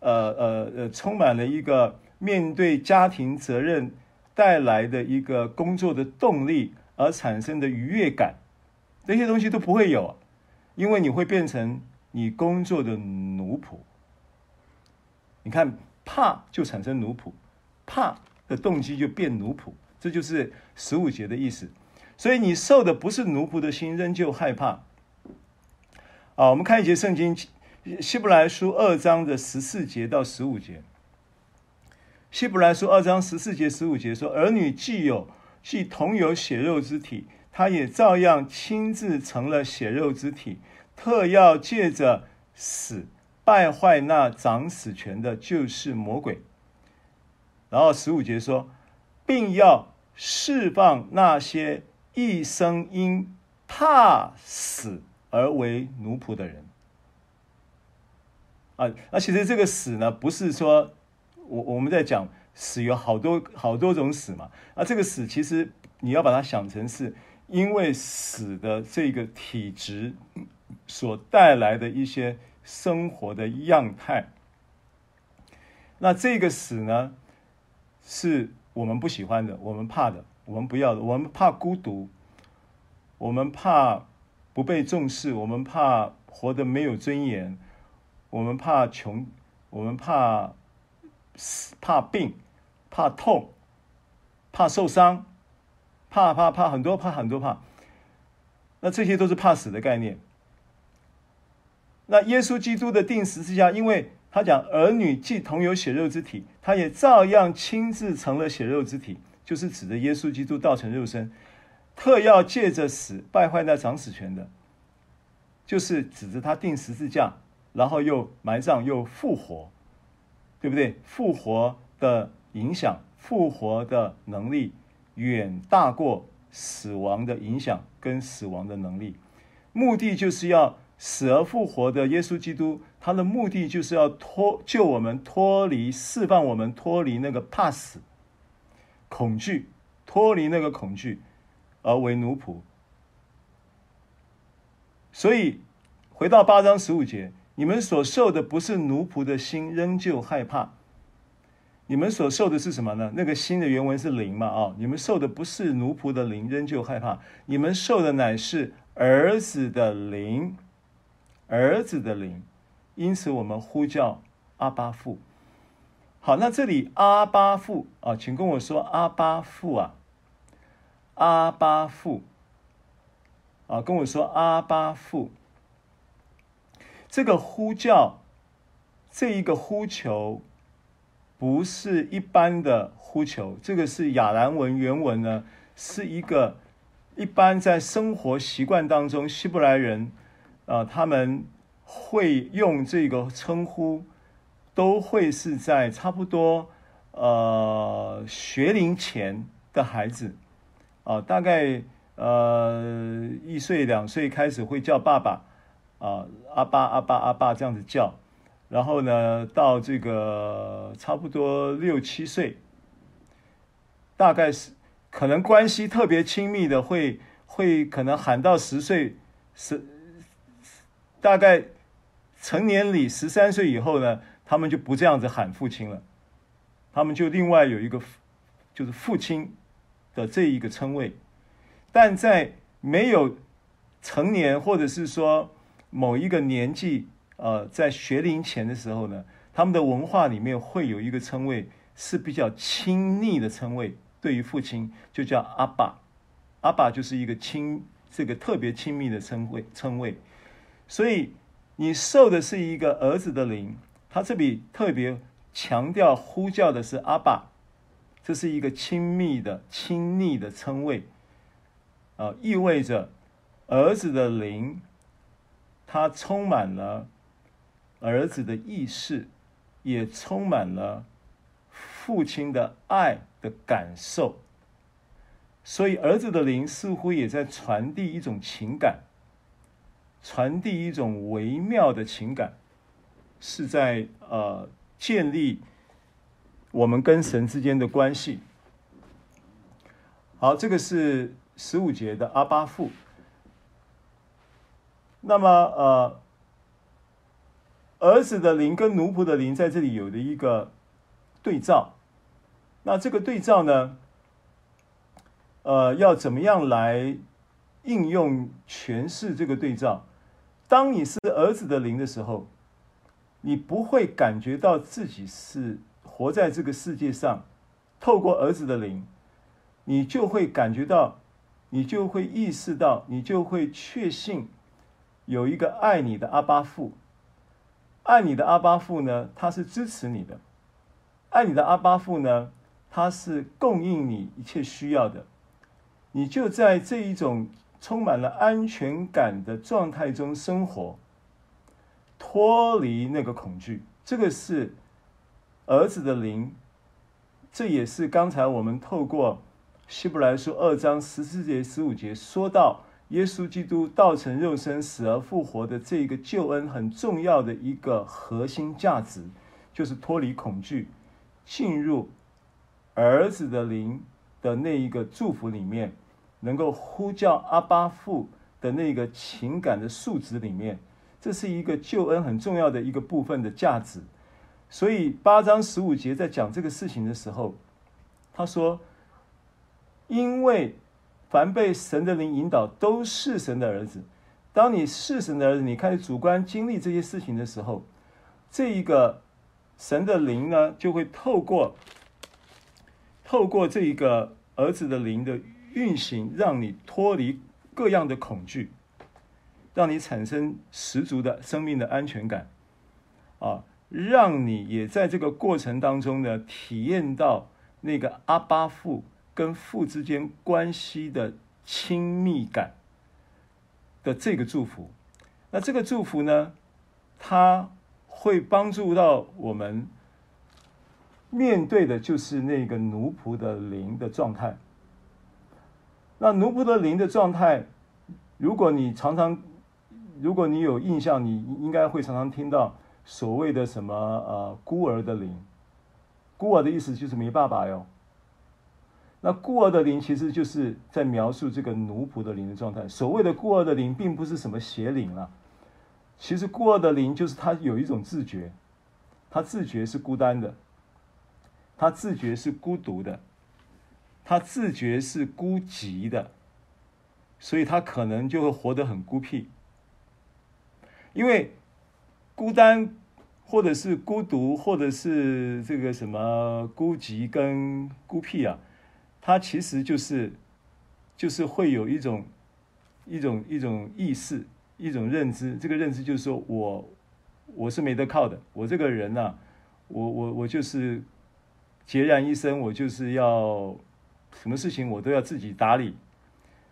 呃呃呃，充满了一个面对家庭责任带来的一个工作的动力而产生的愉悦感，这些东西都不会有，因为你会变成。你工作的奴仆，你看怕就产生奴仆，怕的动机就变奴仆，这就是十五节的意思。所以你受的不是奴仆的心，仍旧害怕。啊，我们看一节圣经，希伯来书二章的十四节到十五节。希伯来书二章十四节、十五节说：“儿女既有，既同有血肉之体，他也照样亲自成了血肉之体。”特要借着死败坏那掌死权的，就是魔鬼。然后十五节说，并要释放那些一生因怕死而为奴仆的人。啊，那其实这个死呢，不是说我我们在讲死有好多好多种死嘛。啊，这个死其实你要把它想成是因为死的这个体质。所带来的一些生活的样态，那这个死呢，是我们不喜欢的，我们怕的，我们不要的，我们怕孤独，我们怕不被重视，我们怕活得没有尊严，我们怕穷，我们怕死，怕病，怕痛，怕受伤，怕怕怕很多怕很多怕，那这些都是怕死的概念。那耶稣基督的钉十字架，因为他讲儿女既同有血肉之体，他也照样亲自成了血肉之体，就是指着耶稣基督道成肉身，特要借着死败坏那掌死权的，就是指着他钉十字架，然后又埋葬又复活，对不对？复活的影响，复活的能力远大过死亡的影响跟死亡的能力，目的就是要。死而复活的耶稣基督，他的目的就是要脱救我们脱离、释放我们脱离那个怕死、恐惧，脱离那个恐惧，而为奴仆。所以回到八章十五节，你们所受的不是奴仆的心，仍旧害怕。你们所受的是什么呢？那个心的原文是灵嘛？啊，你们受的不是奴仆的灵，仍旧害怕。你们受的乃是儿子的灵。儿子的灵，因此我们呼叫阿巴父。好，那这里阿巴父啊，请跟我说阿巴父啊，阿巴父啊，跟我说阿巴父。这个呼叫，这一个呼求，不是一般的呼求，这个是亚兰文原文呢，是一个一般在生活习惯当中希伯来人。啊、他们会用这个称呼，都会是在差不多呃学龄前的孩子，啊、大概呃一岁两岁开始会叫爸爸，啊、阿爸阿爸阿爸这样子叫，然后呢，到这个差不多六七岁，大概是可能关系特别亲密的会会可能喊到十岁十。大概成年礼十三岁以后呢，他们就不这样子喊父亲了，他们就另外有一个就是父亲的这一个称谓，但在没有成年或者是说某一个年纪，呃，在学龄前的时候呢，他们的文化里面会有一个称谓是比较亲昵的称谓，对于父亲就叫阿爸，阿爸就是一个亲这个特别亲密的称谓称谓，所以。你受的是一个儿子的灵，他这里特别强调呼叫的是阿爸，这是一个亲密的、亲昵的称谓，啊，意味着儿子的灵，他充满了儿子的意识，也充满了父亲的爱的感受，所以儿子的灵似乎也在传递一种情感。传递一种微妙的情感，是在呃建立我们跟神之间的关系。好，这个是十五节的阿巴父。那么呃，儿子的灵跟奴仆的灵在这里有的一个对照。那这个对照呢，呃，要怎么样来应用诠释这个对照？当你是儿子的灵的时候，你不会感觉到自己是活在这个世界上。透过儿子的灵，你就会感觉到，你就会意识到，你就会确信有一个爱你的阿巴父。爱你的阿巴父呢，他是支持你的。爱你的阿巴父呢，他是供应你一切需要的。你就在这一种。充满了安全感的状态中生活，脱离那个恐惧，这个是儿子的灵。这也是刚才我们透过希伯来书二章十四节、十五节说到耶稣基督道成肉身、死而复活的这个救恩很重要的一个核心价值，就是脱离恐惧，进入儿子的灵的那一个祝福里面。能够呼叫阿巴父的那个情感的数值里面，这是一个救恩很重要的一个部分的价值。所以八章十五节在讲这个事情的时候，他说：“因为凡被神的灵引导，都是神的儿子。当你是神的儿子，你开始主观经历这些事情的时候，这一个神的灵呢，就会透过透过这一个儿子的灵的。”运行让你脱离各样的恐惧，让你产生十足的生命的安全感，啊，让你也在这个过程当中呢，体验到那个阿巴父跟父之间关系的亲密感的这个祝福。那这个祝福呢，它会帮助到我们面对的就是那个奴仆的灵的状态。那奴仆的灵的状态，如果你常常，如果你有印象，你应该会常常听到所谓的什么呃孤儿的灵，孤儿的意思就是没爸爸哟。那孤儿的灵其实就是在描述这个奴仆的灵的状态。所谓的孤儿的灵，并不是什么邪灵啊，其实孤儿的灵就是他有一种自觉，他自觉是孤单的，他自觉是孤独的。他自觉是孤寂的，所以他可能就会活得很孤僻。因为孤单，或者是孤独，或者是这个什么孤寂跟孤僻啊，它其实就是就是会有一种一种一种意识，一种认知。这个认知就是说我我是没得靠的，我这个人呐、我我我就是孑然一身，我就是要。什么事情我都要自己打理，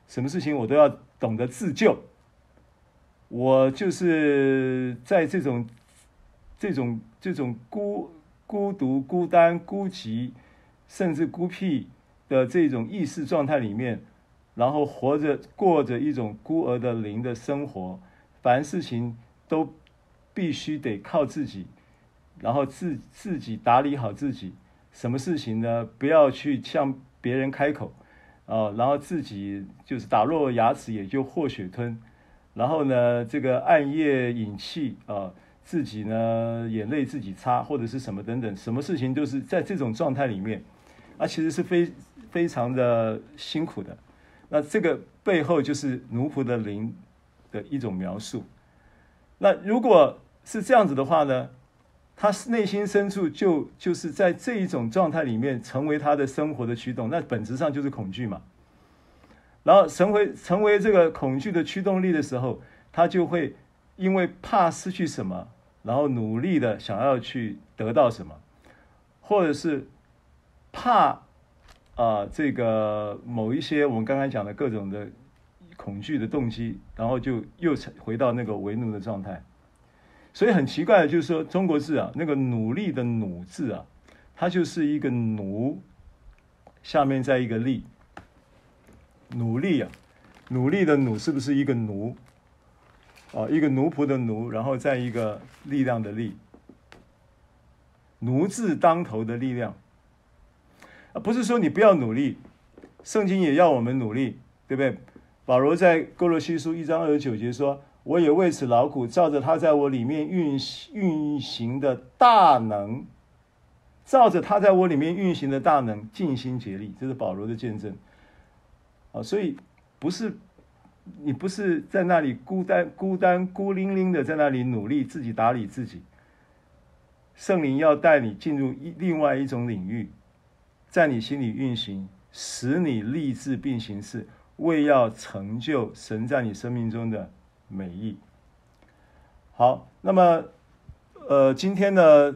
什么事情我都要懂得自救。我就是在这种、这种、这种孤孤独、孤单、孤寂，甚至孤僻的这种意识状态里面，然后活着、过着一种孤儿的灵的生活。凡事情都必须得靠自己，然后自自己打理好自己。什么事情呢？不要去向。别人开口，啊，然后自己就是打落牙齿也就和血吞，然后呢，这个暗夜饮泣啊，自己呢眼泪自己擦，或者是什么等等，什么事情都是在这种状态里面，啊，其实是非非常的辛苦的。那这个背后就是奴仆的灵的一种描述。那如果是这样子的话呢，他内心深处就就是在这一种状态里面，成为他的生活的驱动，那本质上就是恐惧嘛。然后成为成为这个恐惧的驱动力的时候，他就会因为怕失去什么，然后努力的想要去得到什么，或者是怕啊、这个某一些我们刚才讲的各种的恐惧的动机，然后就又回到那个为奴的状态。所以很奇怪的就是说，中国字啊，那个努力的努字啊，它就是一个奴，下面再一个力。努力啊，努力的努是不是一个奴？啊，一个奴仆的奴，然后再一个力量的力，奴字当头的力量。啊，不是说你不要努力，圣经也要我们努力，对不对？保罗在哥罗西书一章二十九节说：“我也为此劳苦，照着他在我里面运运行的大能，照着他在我里面运行的大能，尽心竭力。”这是保罗的见证。啊，所以不是你不是在那里孤单、孤单、孤零零的在那里努力自己打理自己。圣灵要带你进入一另外一种领域，在你心里运行，使你立志并行事，为要成就神在你生命中的美意。好，那么呃，今天呢，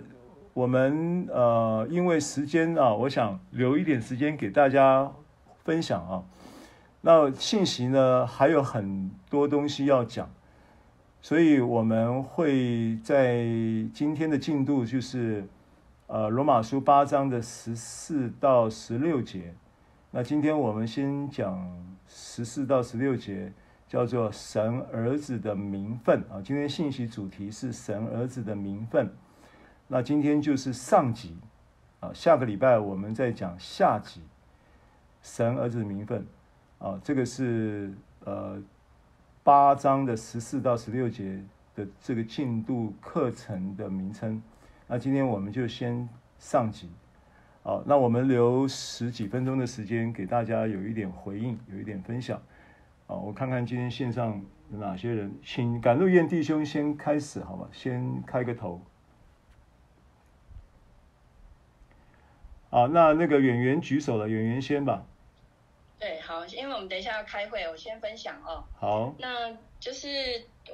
我们呃，因为时间啊，我想留一点时间给大家分享啊。那信息呢，还有很多东西要讲，所以我们会在今天的进度就是，呃，罗马书八章的十四到十六节。那今天我们先讲十四到十六节，叫做神儿子的名分啊。今天信息主题是神儿子的名分。那今天就是上集啊，下个礼拜我们再讲下集，神儿子的名分。啊，这个是呃八章的十四到十六节的这个进度课程的名称。那今天我们就先上集。好，那我们留十几分钟的时间给大家有一点回应，有一点分享。啊，我看看今天线上有哪些人，请赶路宴弟兄先开始，好吧？先开个头。好，那那个演员举手了，演员先吧。对，好，因为我们等一下要开会，我先分享哦。好，那就是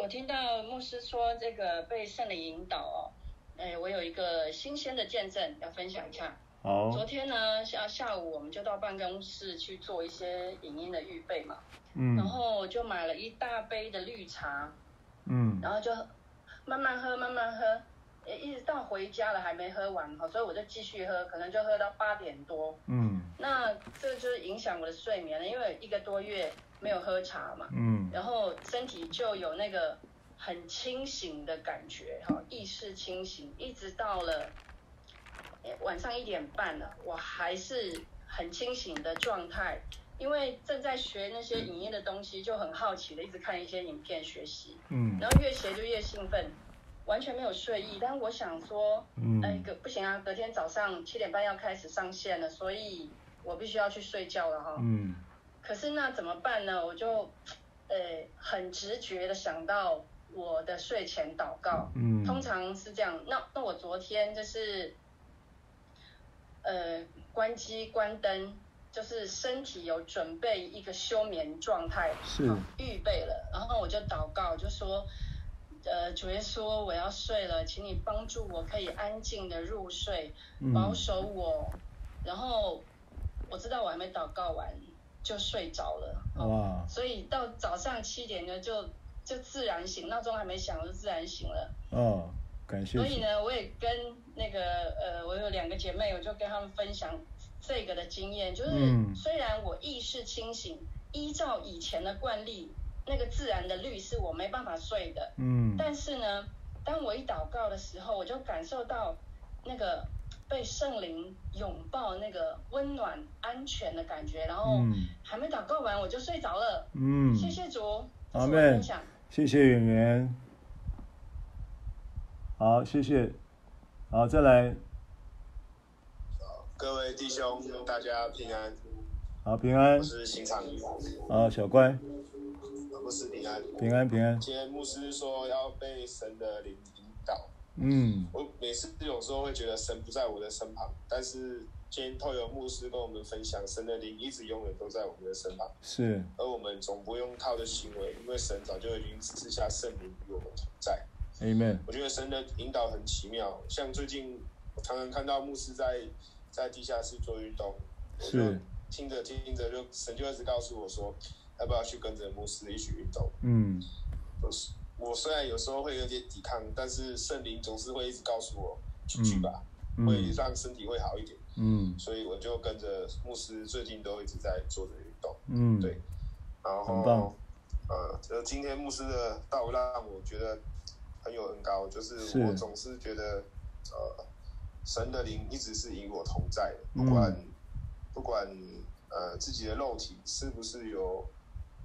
我听到牧师说这个被圣灵引导哦，哎，我有一个新鲜的见证要分享一下。好，昨天呢下下午我们就到办公室去做一些影音的预备嘛，嗯，然后我就买了一大杯的绿茶，嗯，然后就慢慢喝，慢慢喝。一直到回家了还没喝完哈，所以我就继续喝，可能就喝到八点多。嗯，那这就是影响我的睡眠了，因为一个多月没有喝茶嘛。嗯，然后身体就有那个很清醒的感觉哈，意识清醒，一直到了晚上一点半了，我还是很清醒的状态，因为正在学那些影音的东西，就很好奇的一直看一些影片学习。嗯，然后越学就越兴奋。完全没有睡意，但我想说，嗯，哎，隔不行啊，隔天早上七点半要开始上线了，所以我必须要去睡觉了哈。嗯。可是那怎么办呢？我就，呃，很直觉的想到我的睡前祷告。嗯。通常是这样。那那我昨天就是，呃，关机关灯，就是身体有准备一个休眠状态，是预备了，然后我就祷告，就说。呃，主耶稣，我要睡了，请你帮助我，可以安静的入睡，保守我。嗯、然后我知道我还没祷告完就睡着了，哇！所以到早上七点呢，就就自然醒，闹钟还没响就自然醒了。哦，感谢。所以呢，我也跟那个呃，我有两个姐妹，我就跟他们分享这个的经验，就是、嗯、虽然我意识清醒，依照以前的惯例。那个自然的律是我没办法睡的，嗯，但是呢，当我一祷告的时候，我就感受到那个被圣灵拥抱那个温暖安全的感觉，然后还没祷告完我就睡着了，嗯，谢谢主，阿门，谢谢演员。好，谢谢。好，再来。各位弟兄，大家平安。好，平安。我是新场。啊，小乖。牧师平安。平安平安。今天牧师说要被神的灵引导。嗯。我每次有时候会觉得神不在我的身旁，但是今天透过牧师跟我们分享，神的灵一直永远都在我们的身旁。是。而我们总不用靠的行为，因为神早就已经赐下圣灵与我们同在。Amen。我觉得神的引导很奇妙，像最近我常常看到牧师在。在地下室做运动，我就听着听着就神就一直告诉我说，要不要去跟着牧师一起运动？嗯，我我虽然有时候会有点抵抗，但是圣灵总是会一直告诉我去去吧，嗯、会让身体会好一点。嗯，所以我就跟着牧师，最近都一直在做着运动。嗯，对，然后呃，就今天牧师的道让我觉得很有恩高，就是我总是觉得呃。神的灵一直是与我同在的，不管、嗯、不管呃自己的肉体是不是有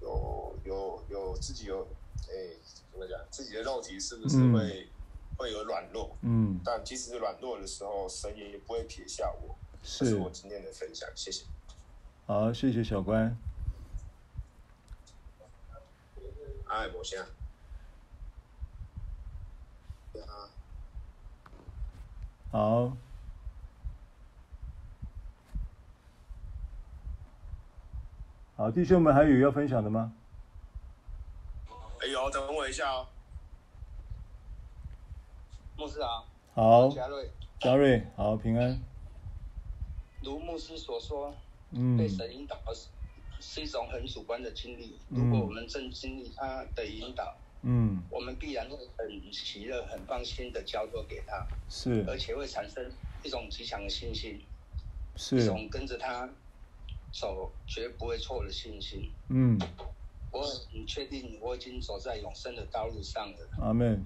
有有有自己有哎、欸、怎么讲，自己的肉体是不是会、嗯、会有软弱？嗯，但即使是软弱的时候，神也不会撇下我。是，这是我今天的分享，谢谢。好，谢谢小关。哎，我先。好，好，弟兄们还有要分享的吗？哎呦，等我一下哦。牧师啊，好，嘉瑞，嘉瑞，好，平安。如牧师所说，嗯，被神引导是是一种很主观的经历。如果我们正经历他的引导，嗯，我们必然会很喜乐、很放心的交托给他，是，而且会产生一种极强的信心，是，一种跟着他走绝不会错的信心。嗯，我很确定我已经走在永生的道路上了。阿门。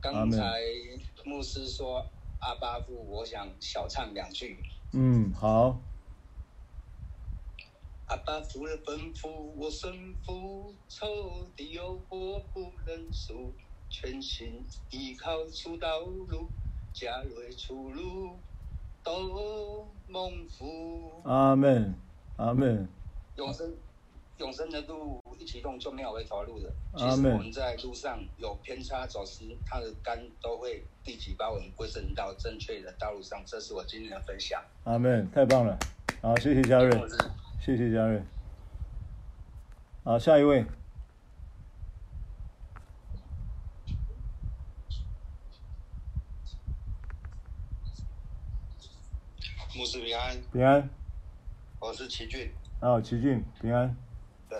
刚才牧师说阿巴布，我想小唱两句。嗯，好。阿爸父的吩咐，我身负，仇敌诱惑不认输，全心依靠出道路，家里出路都蒙福。阿门，阿门。永生，永生的路一启动就没有回头路的。即使我们在路上有偏差走失，他的肝都会立即把我们归正到正确的道路上。这是我今天的分享。阿门，太棒了。好，谢谢嘉瑞。谢谢嘉瑞。好，下一位。牧师平安。平安。我是齐俊。哦，齐俊，平安。对，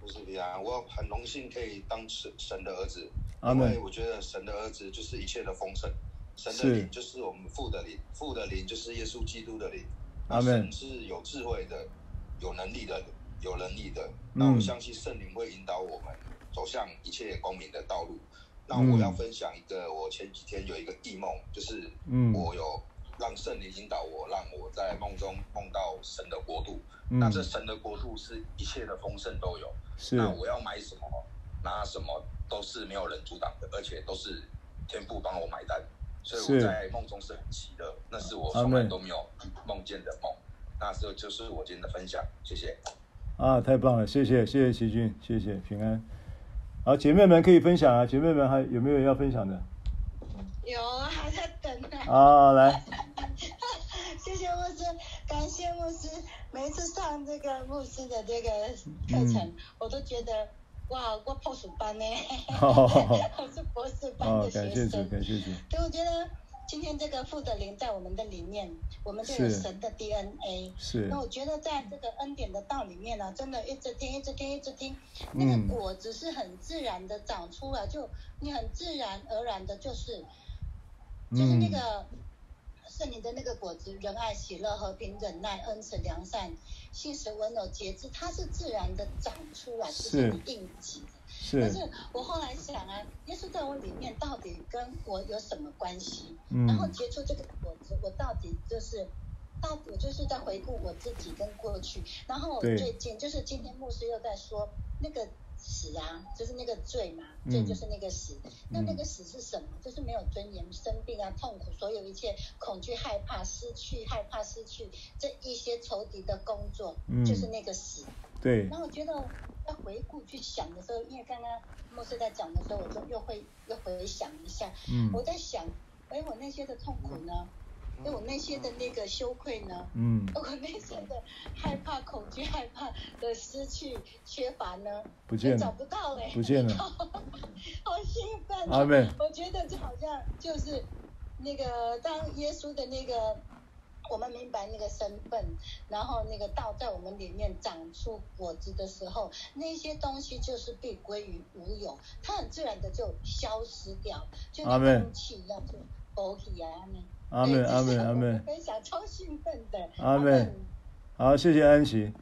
牧师平安。我很荣幸可以当神神的儿子，因为我觉得神的儿子就是一切的丰盛，神的灵就是我们父的灵，父的灵就是耶稣基督的灵。阿门。神是有智慧的，有能力的。有能力的，那我相信圣灵会引导我们走向一切光明的道路。那我要分享一个，我前几天有一个异梦，就是我有让圣灵引导我，让我在梦中梦到神的国度。那这神的国度是一切的丰盛都有。那我要买什么，拿什么都是没有人阻挡的，而且都是天父帮我买单。所以我在梦中是很奇的，那是我从来都没有梦见的梦。那这就是我今天的分享，谢谢。啊，太棒了！谢谢，谢谢齐俊，谢谢平安。好，姐妹们可以分享啊，姐妹们还有没有要分享的？有啊，还在等呢。啊，来。谢谢牧师，感谢牧师。每一次上这个牧师的这个课程，嗯、我都觉得哇，我破暑班呢，我是博士班的学生。感谢主，感谢主。对，我觉得。今天这个父的灵在我们的里面，我们就有神的 DNA。是。那我觉得在这个恩典的道里面呢、啊，真的一直听，一直听，一直听，那个果子是很自然的长出来，就你很自然而然的，就是，就是那个圣灵的那个果子，仁爱、喜乐、和平、忍耐、恩慈、良善、信实、温柔、节制，它是自然的长出来，是你应急的。是，可是我后来想啊，耶稣在我里面到底跟我有什么关系？嗯，然后结出这个果子，我到底就是，到底我就是在回顾我自己跟过去。然后我最近就是今天牧师又在说那个死啊，就是那个罪嘛，罪就是那个死。嗯、那那个死是什么？就是没有尊严、生病啊、痛苦，所有一切恐惧、害怕、失去、害怕失去这一些仇敌的工作，嗯、就是那个死。对。然后我觉得在回顾去想的时候，因为刚刚牧师在讲的时候，我就又会又回想一下。嗯。我在想，哎，我那些的痛苦呢？哎我那些的那个羞愧呢？嗯，我那些的害怕、恐惧、害怕的失去、缺乏呢？不见了，找不到嘞，不见了，好兴奋！阿妹。我觉得就好像就是那个当耶稣的那个，我们明白那个身份，然后那个道在我们里面长出果子的时候，那些东西就是被归于无有，它很自然的就消失掉，就跟空气一样，就薄气啊。阿门，阿门，阿门。分享超兴奋的。阿门。好，谢谢安琪。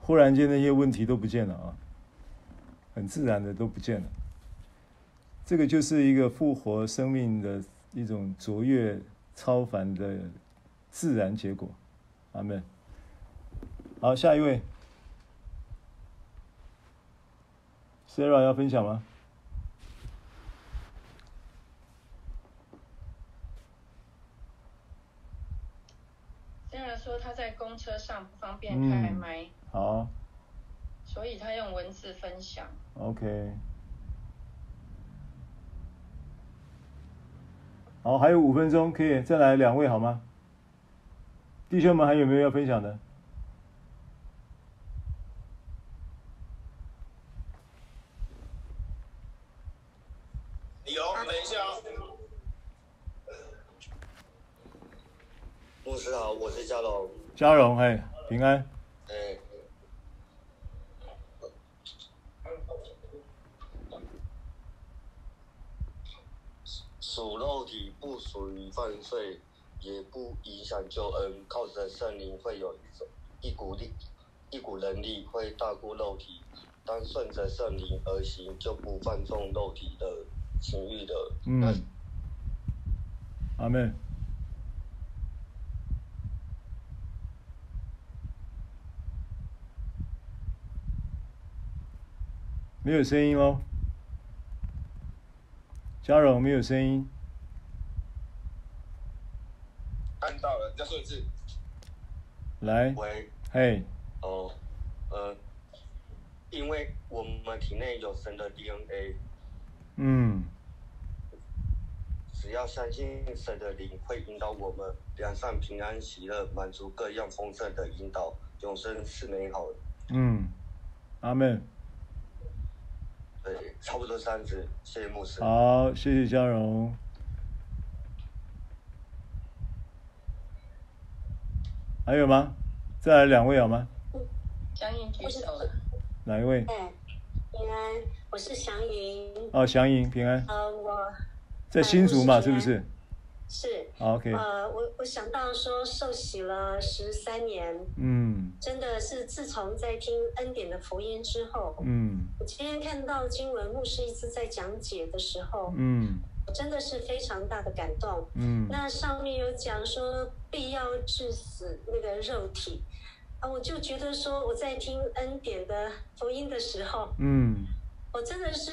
忽然间那些问题都不见了啊，很自然的都不见了。这个就是一个复活生命的一种卓越超凡的自然结果。阿门。好，下一位，Sarah 要分享吗？说他在公车上不方便开麦，嗯，好，所以他用文字分享。OK，好，还有五分钟，可以再来两位好吗？弟兄们还有没有要分享的？牧师好，我是嘉荣。嘉荣，嘿，平安。哎。属肉体不属于犯罪，也不影响救恩。靠着圣灵会有一种一股力，一股能力会大过肉体。当顺着圣灵而行，就不放纵肉体的情欲的。嗯。阿门。没有声音哦，嘉荣没有声音。看到了，再说一次。来。喂。嘿。哦，呃，因为我们体内有神的 DNA。嗯。只要相信神的灵会引导我们，良善、平安、喜乐，满足各样丰盛的引导，永生是美好的。嗯。阿门。对，差不多这样子，谢谢牧师。好，谢谢嘉荣。还有吗？再来两位好吗？祥云举手了。哪一位？哎，平安，我是祥云。哦，祥云，平安。呃，我在新竹嘛，是不是？是，OK。呃，我我想到说受洗了十三年，嗯，真的是自从在听恩典的福音之后，嗯，我今天看到经文牧师一直在讲解的时候，嗯，我真的是非常大的感动，嗯，那上面有讲说必要致死那个肉体，啊，我就觉得说我在听恩典的福音的时候，嗯，我真的是，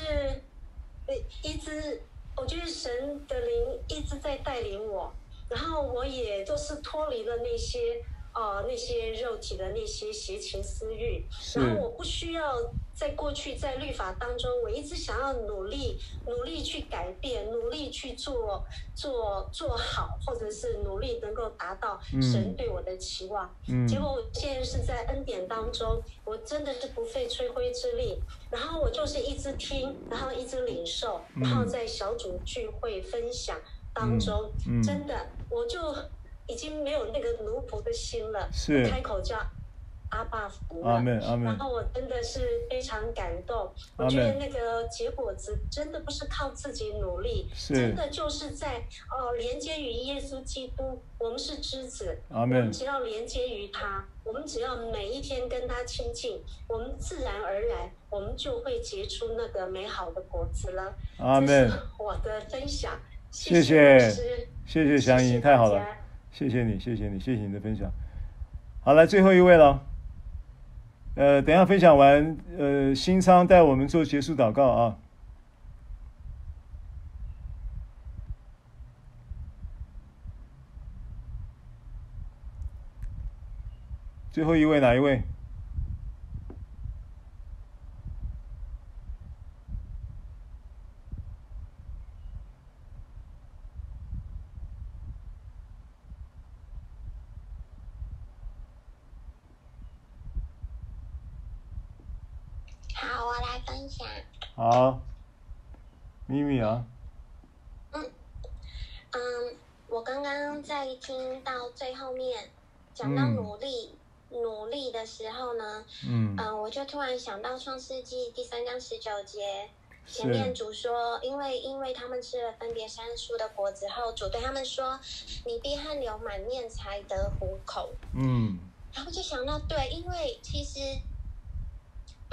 一直。我觉得神的灵一直在带领我，然后我也都是脱离了那些呃那些肉体的那些邪情私欲，然后我不需要在过去在律法当中，我一直想要努力努力去改变，努力去做做做好，或者是努力能够达到神对我的期望。嗯，结果我现在是在恩典当中，我真的是不费吹灰之力。然后我就是一直听，然后一直领受，然后在小组聚会分享当中，嗯嗯、真的我就已经没有那个奴仆的心了，是开口叫阿爸福了。阿门阿门。然后我真的是非常感动，我觉得那个结果子真的不是靠自己努力，真的就是在哦、呃、连接于耶稣基督，我们是枝子，阿门。只要连接于他。我们只要每一天跟他亲近，我们自然而然，我们就会结出那个美好的果子了。阿门。我的分享，谢谢，谢谢祥仪，太好了，谢谢你，谢谢你，谢谢你的分享。好，来最后一位了。呃，等下分享完，呃，新仓带我们做结束祷告啊。最后一位哪一位？好，我来分享。好，咪咪啊。嗯嗯，我刚刚在听到最后面讲到努力。嗯努力的时候呢，嗯，呃、我就突然想到创世纪第三章十九节，前面主说，因为因为他们吃了分别善恶树的果子后，主对他们说，你必汗流满面才得糊口。嗯，然后就想到，对，因为其实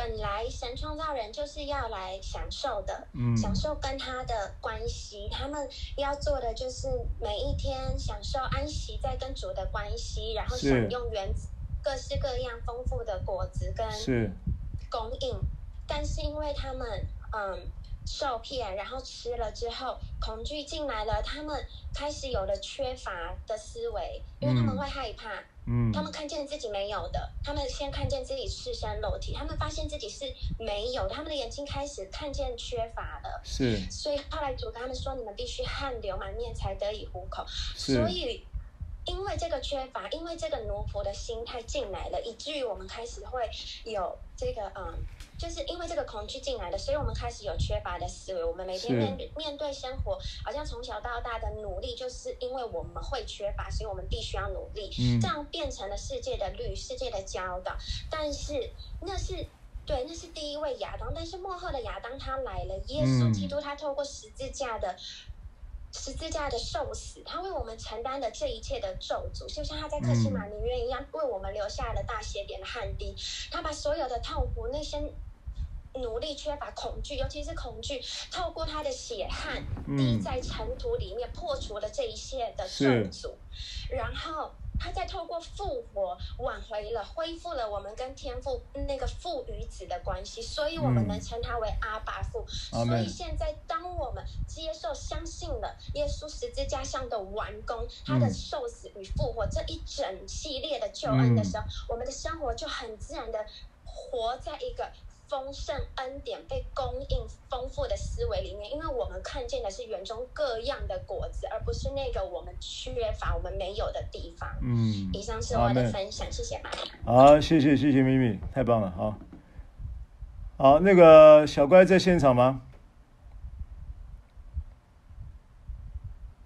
本来神创造人就是要来享受的，嗯，享受跟他的关系，他们要做的就是每一天享受安息在跟主的关系，然后享用原子。各式各样丰富的果子跟供应，是但是因为他们嗯受骗，然后吃了之后恐惧进来了，他们开始有了缺乏的思维，因为他们会害怕，嗯，他们看见自己没有的，他们先看见自己赤身裸体，他们发现自己是没有，他们的眼睛开始看见缺乏了，是，所以后来主跟他们说，你们必须汗流满面才得以糊口，是。所以。因为这个缺乏，因为这个奴仆的心态进来了，以至于我们开始会有这个嗯，就是因为这个恐惧进来了，所以我们开始有缺乏的思维。我们每天面对面对生活，好像从小到大的努力，就是因为我们会缺乏，所以我们必须要努力，嗯、这样变成了世界的律，世界的教导。但是那是对，那是第一位亚当，但是幕后的亚当他来了，耶稣基督他透过十字架的。十字架的受死，他为我们承担了这一切的咒诅，就像他在克西马尼园一样，为我们留下了大血点的汗滴。他把所有的痛苦、那些努力、缺乏、恐惧，尤其是恐惧，透过他的血汗滴在尘土里面，破除了这一切的咒诅，然后。他在透过复活挽回了、恢复了我们跟天父那个父与子的关系，所以我们能称他为阿爸父。嗯、所以现在，当我们接受、相信了耶稣十字架上的完工，他的受死与复活这一整系列的救恩的时候，嗯、我们的生活就很自然的活在一个。丰盛恩典被供应丰富的思维里面，因为我们看见的是园中各样的果子，而不是那个我们缺乏、我们没有的地方。嗯，以上是我的分享，谢谢妈妈。好，谢谢谢谢咪咪，太棒了，好。好，那个小乖在现场吗？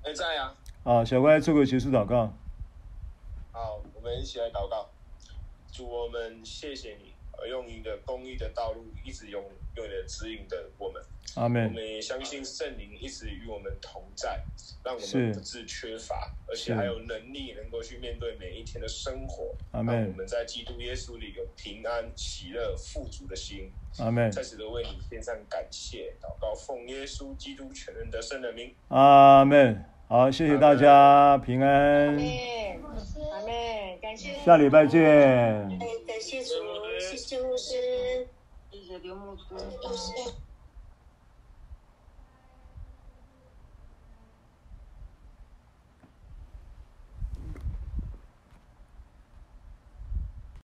哎，在呀。啊，小乖做个结束祷告。好，我们一起来祷告。主，我们谢谢你。用你的公益的道路，一直用用你的指引的我们，阿门。我们也相信圣灵一直与我们同在，让我们不致缺乏，而且还有能力能够去面对每一天的生活。阿门。让我们在基督耶稣里有平安、喜乐、富足的心。阿门。在此都为你献上感谢，祷告奉耶稣基督全能得胜的名。阿门。好，谢谢大家平安。阿妹。感谢。下礼拜见。感谢主。谢谢牧师，谢谢刘牧师。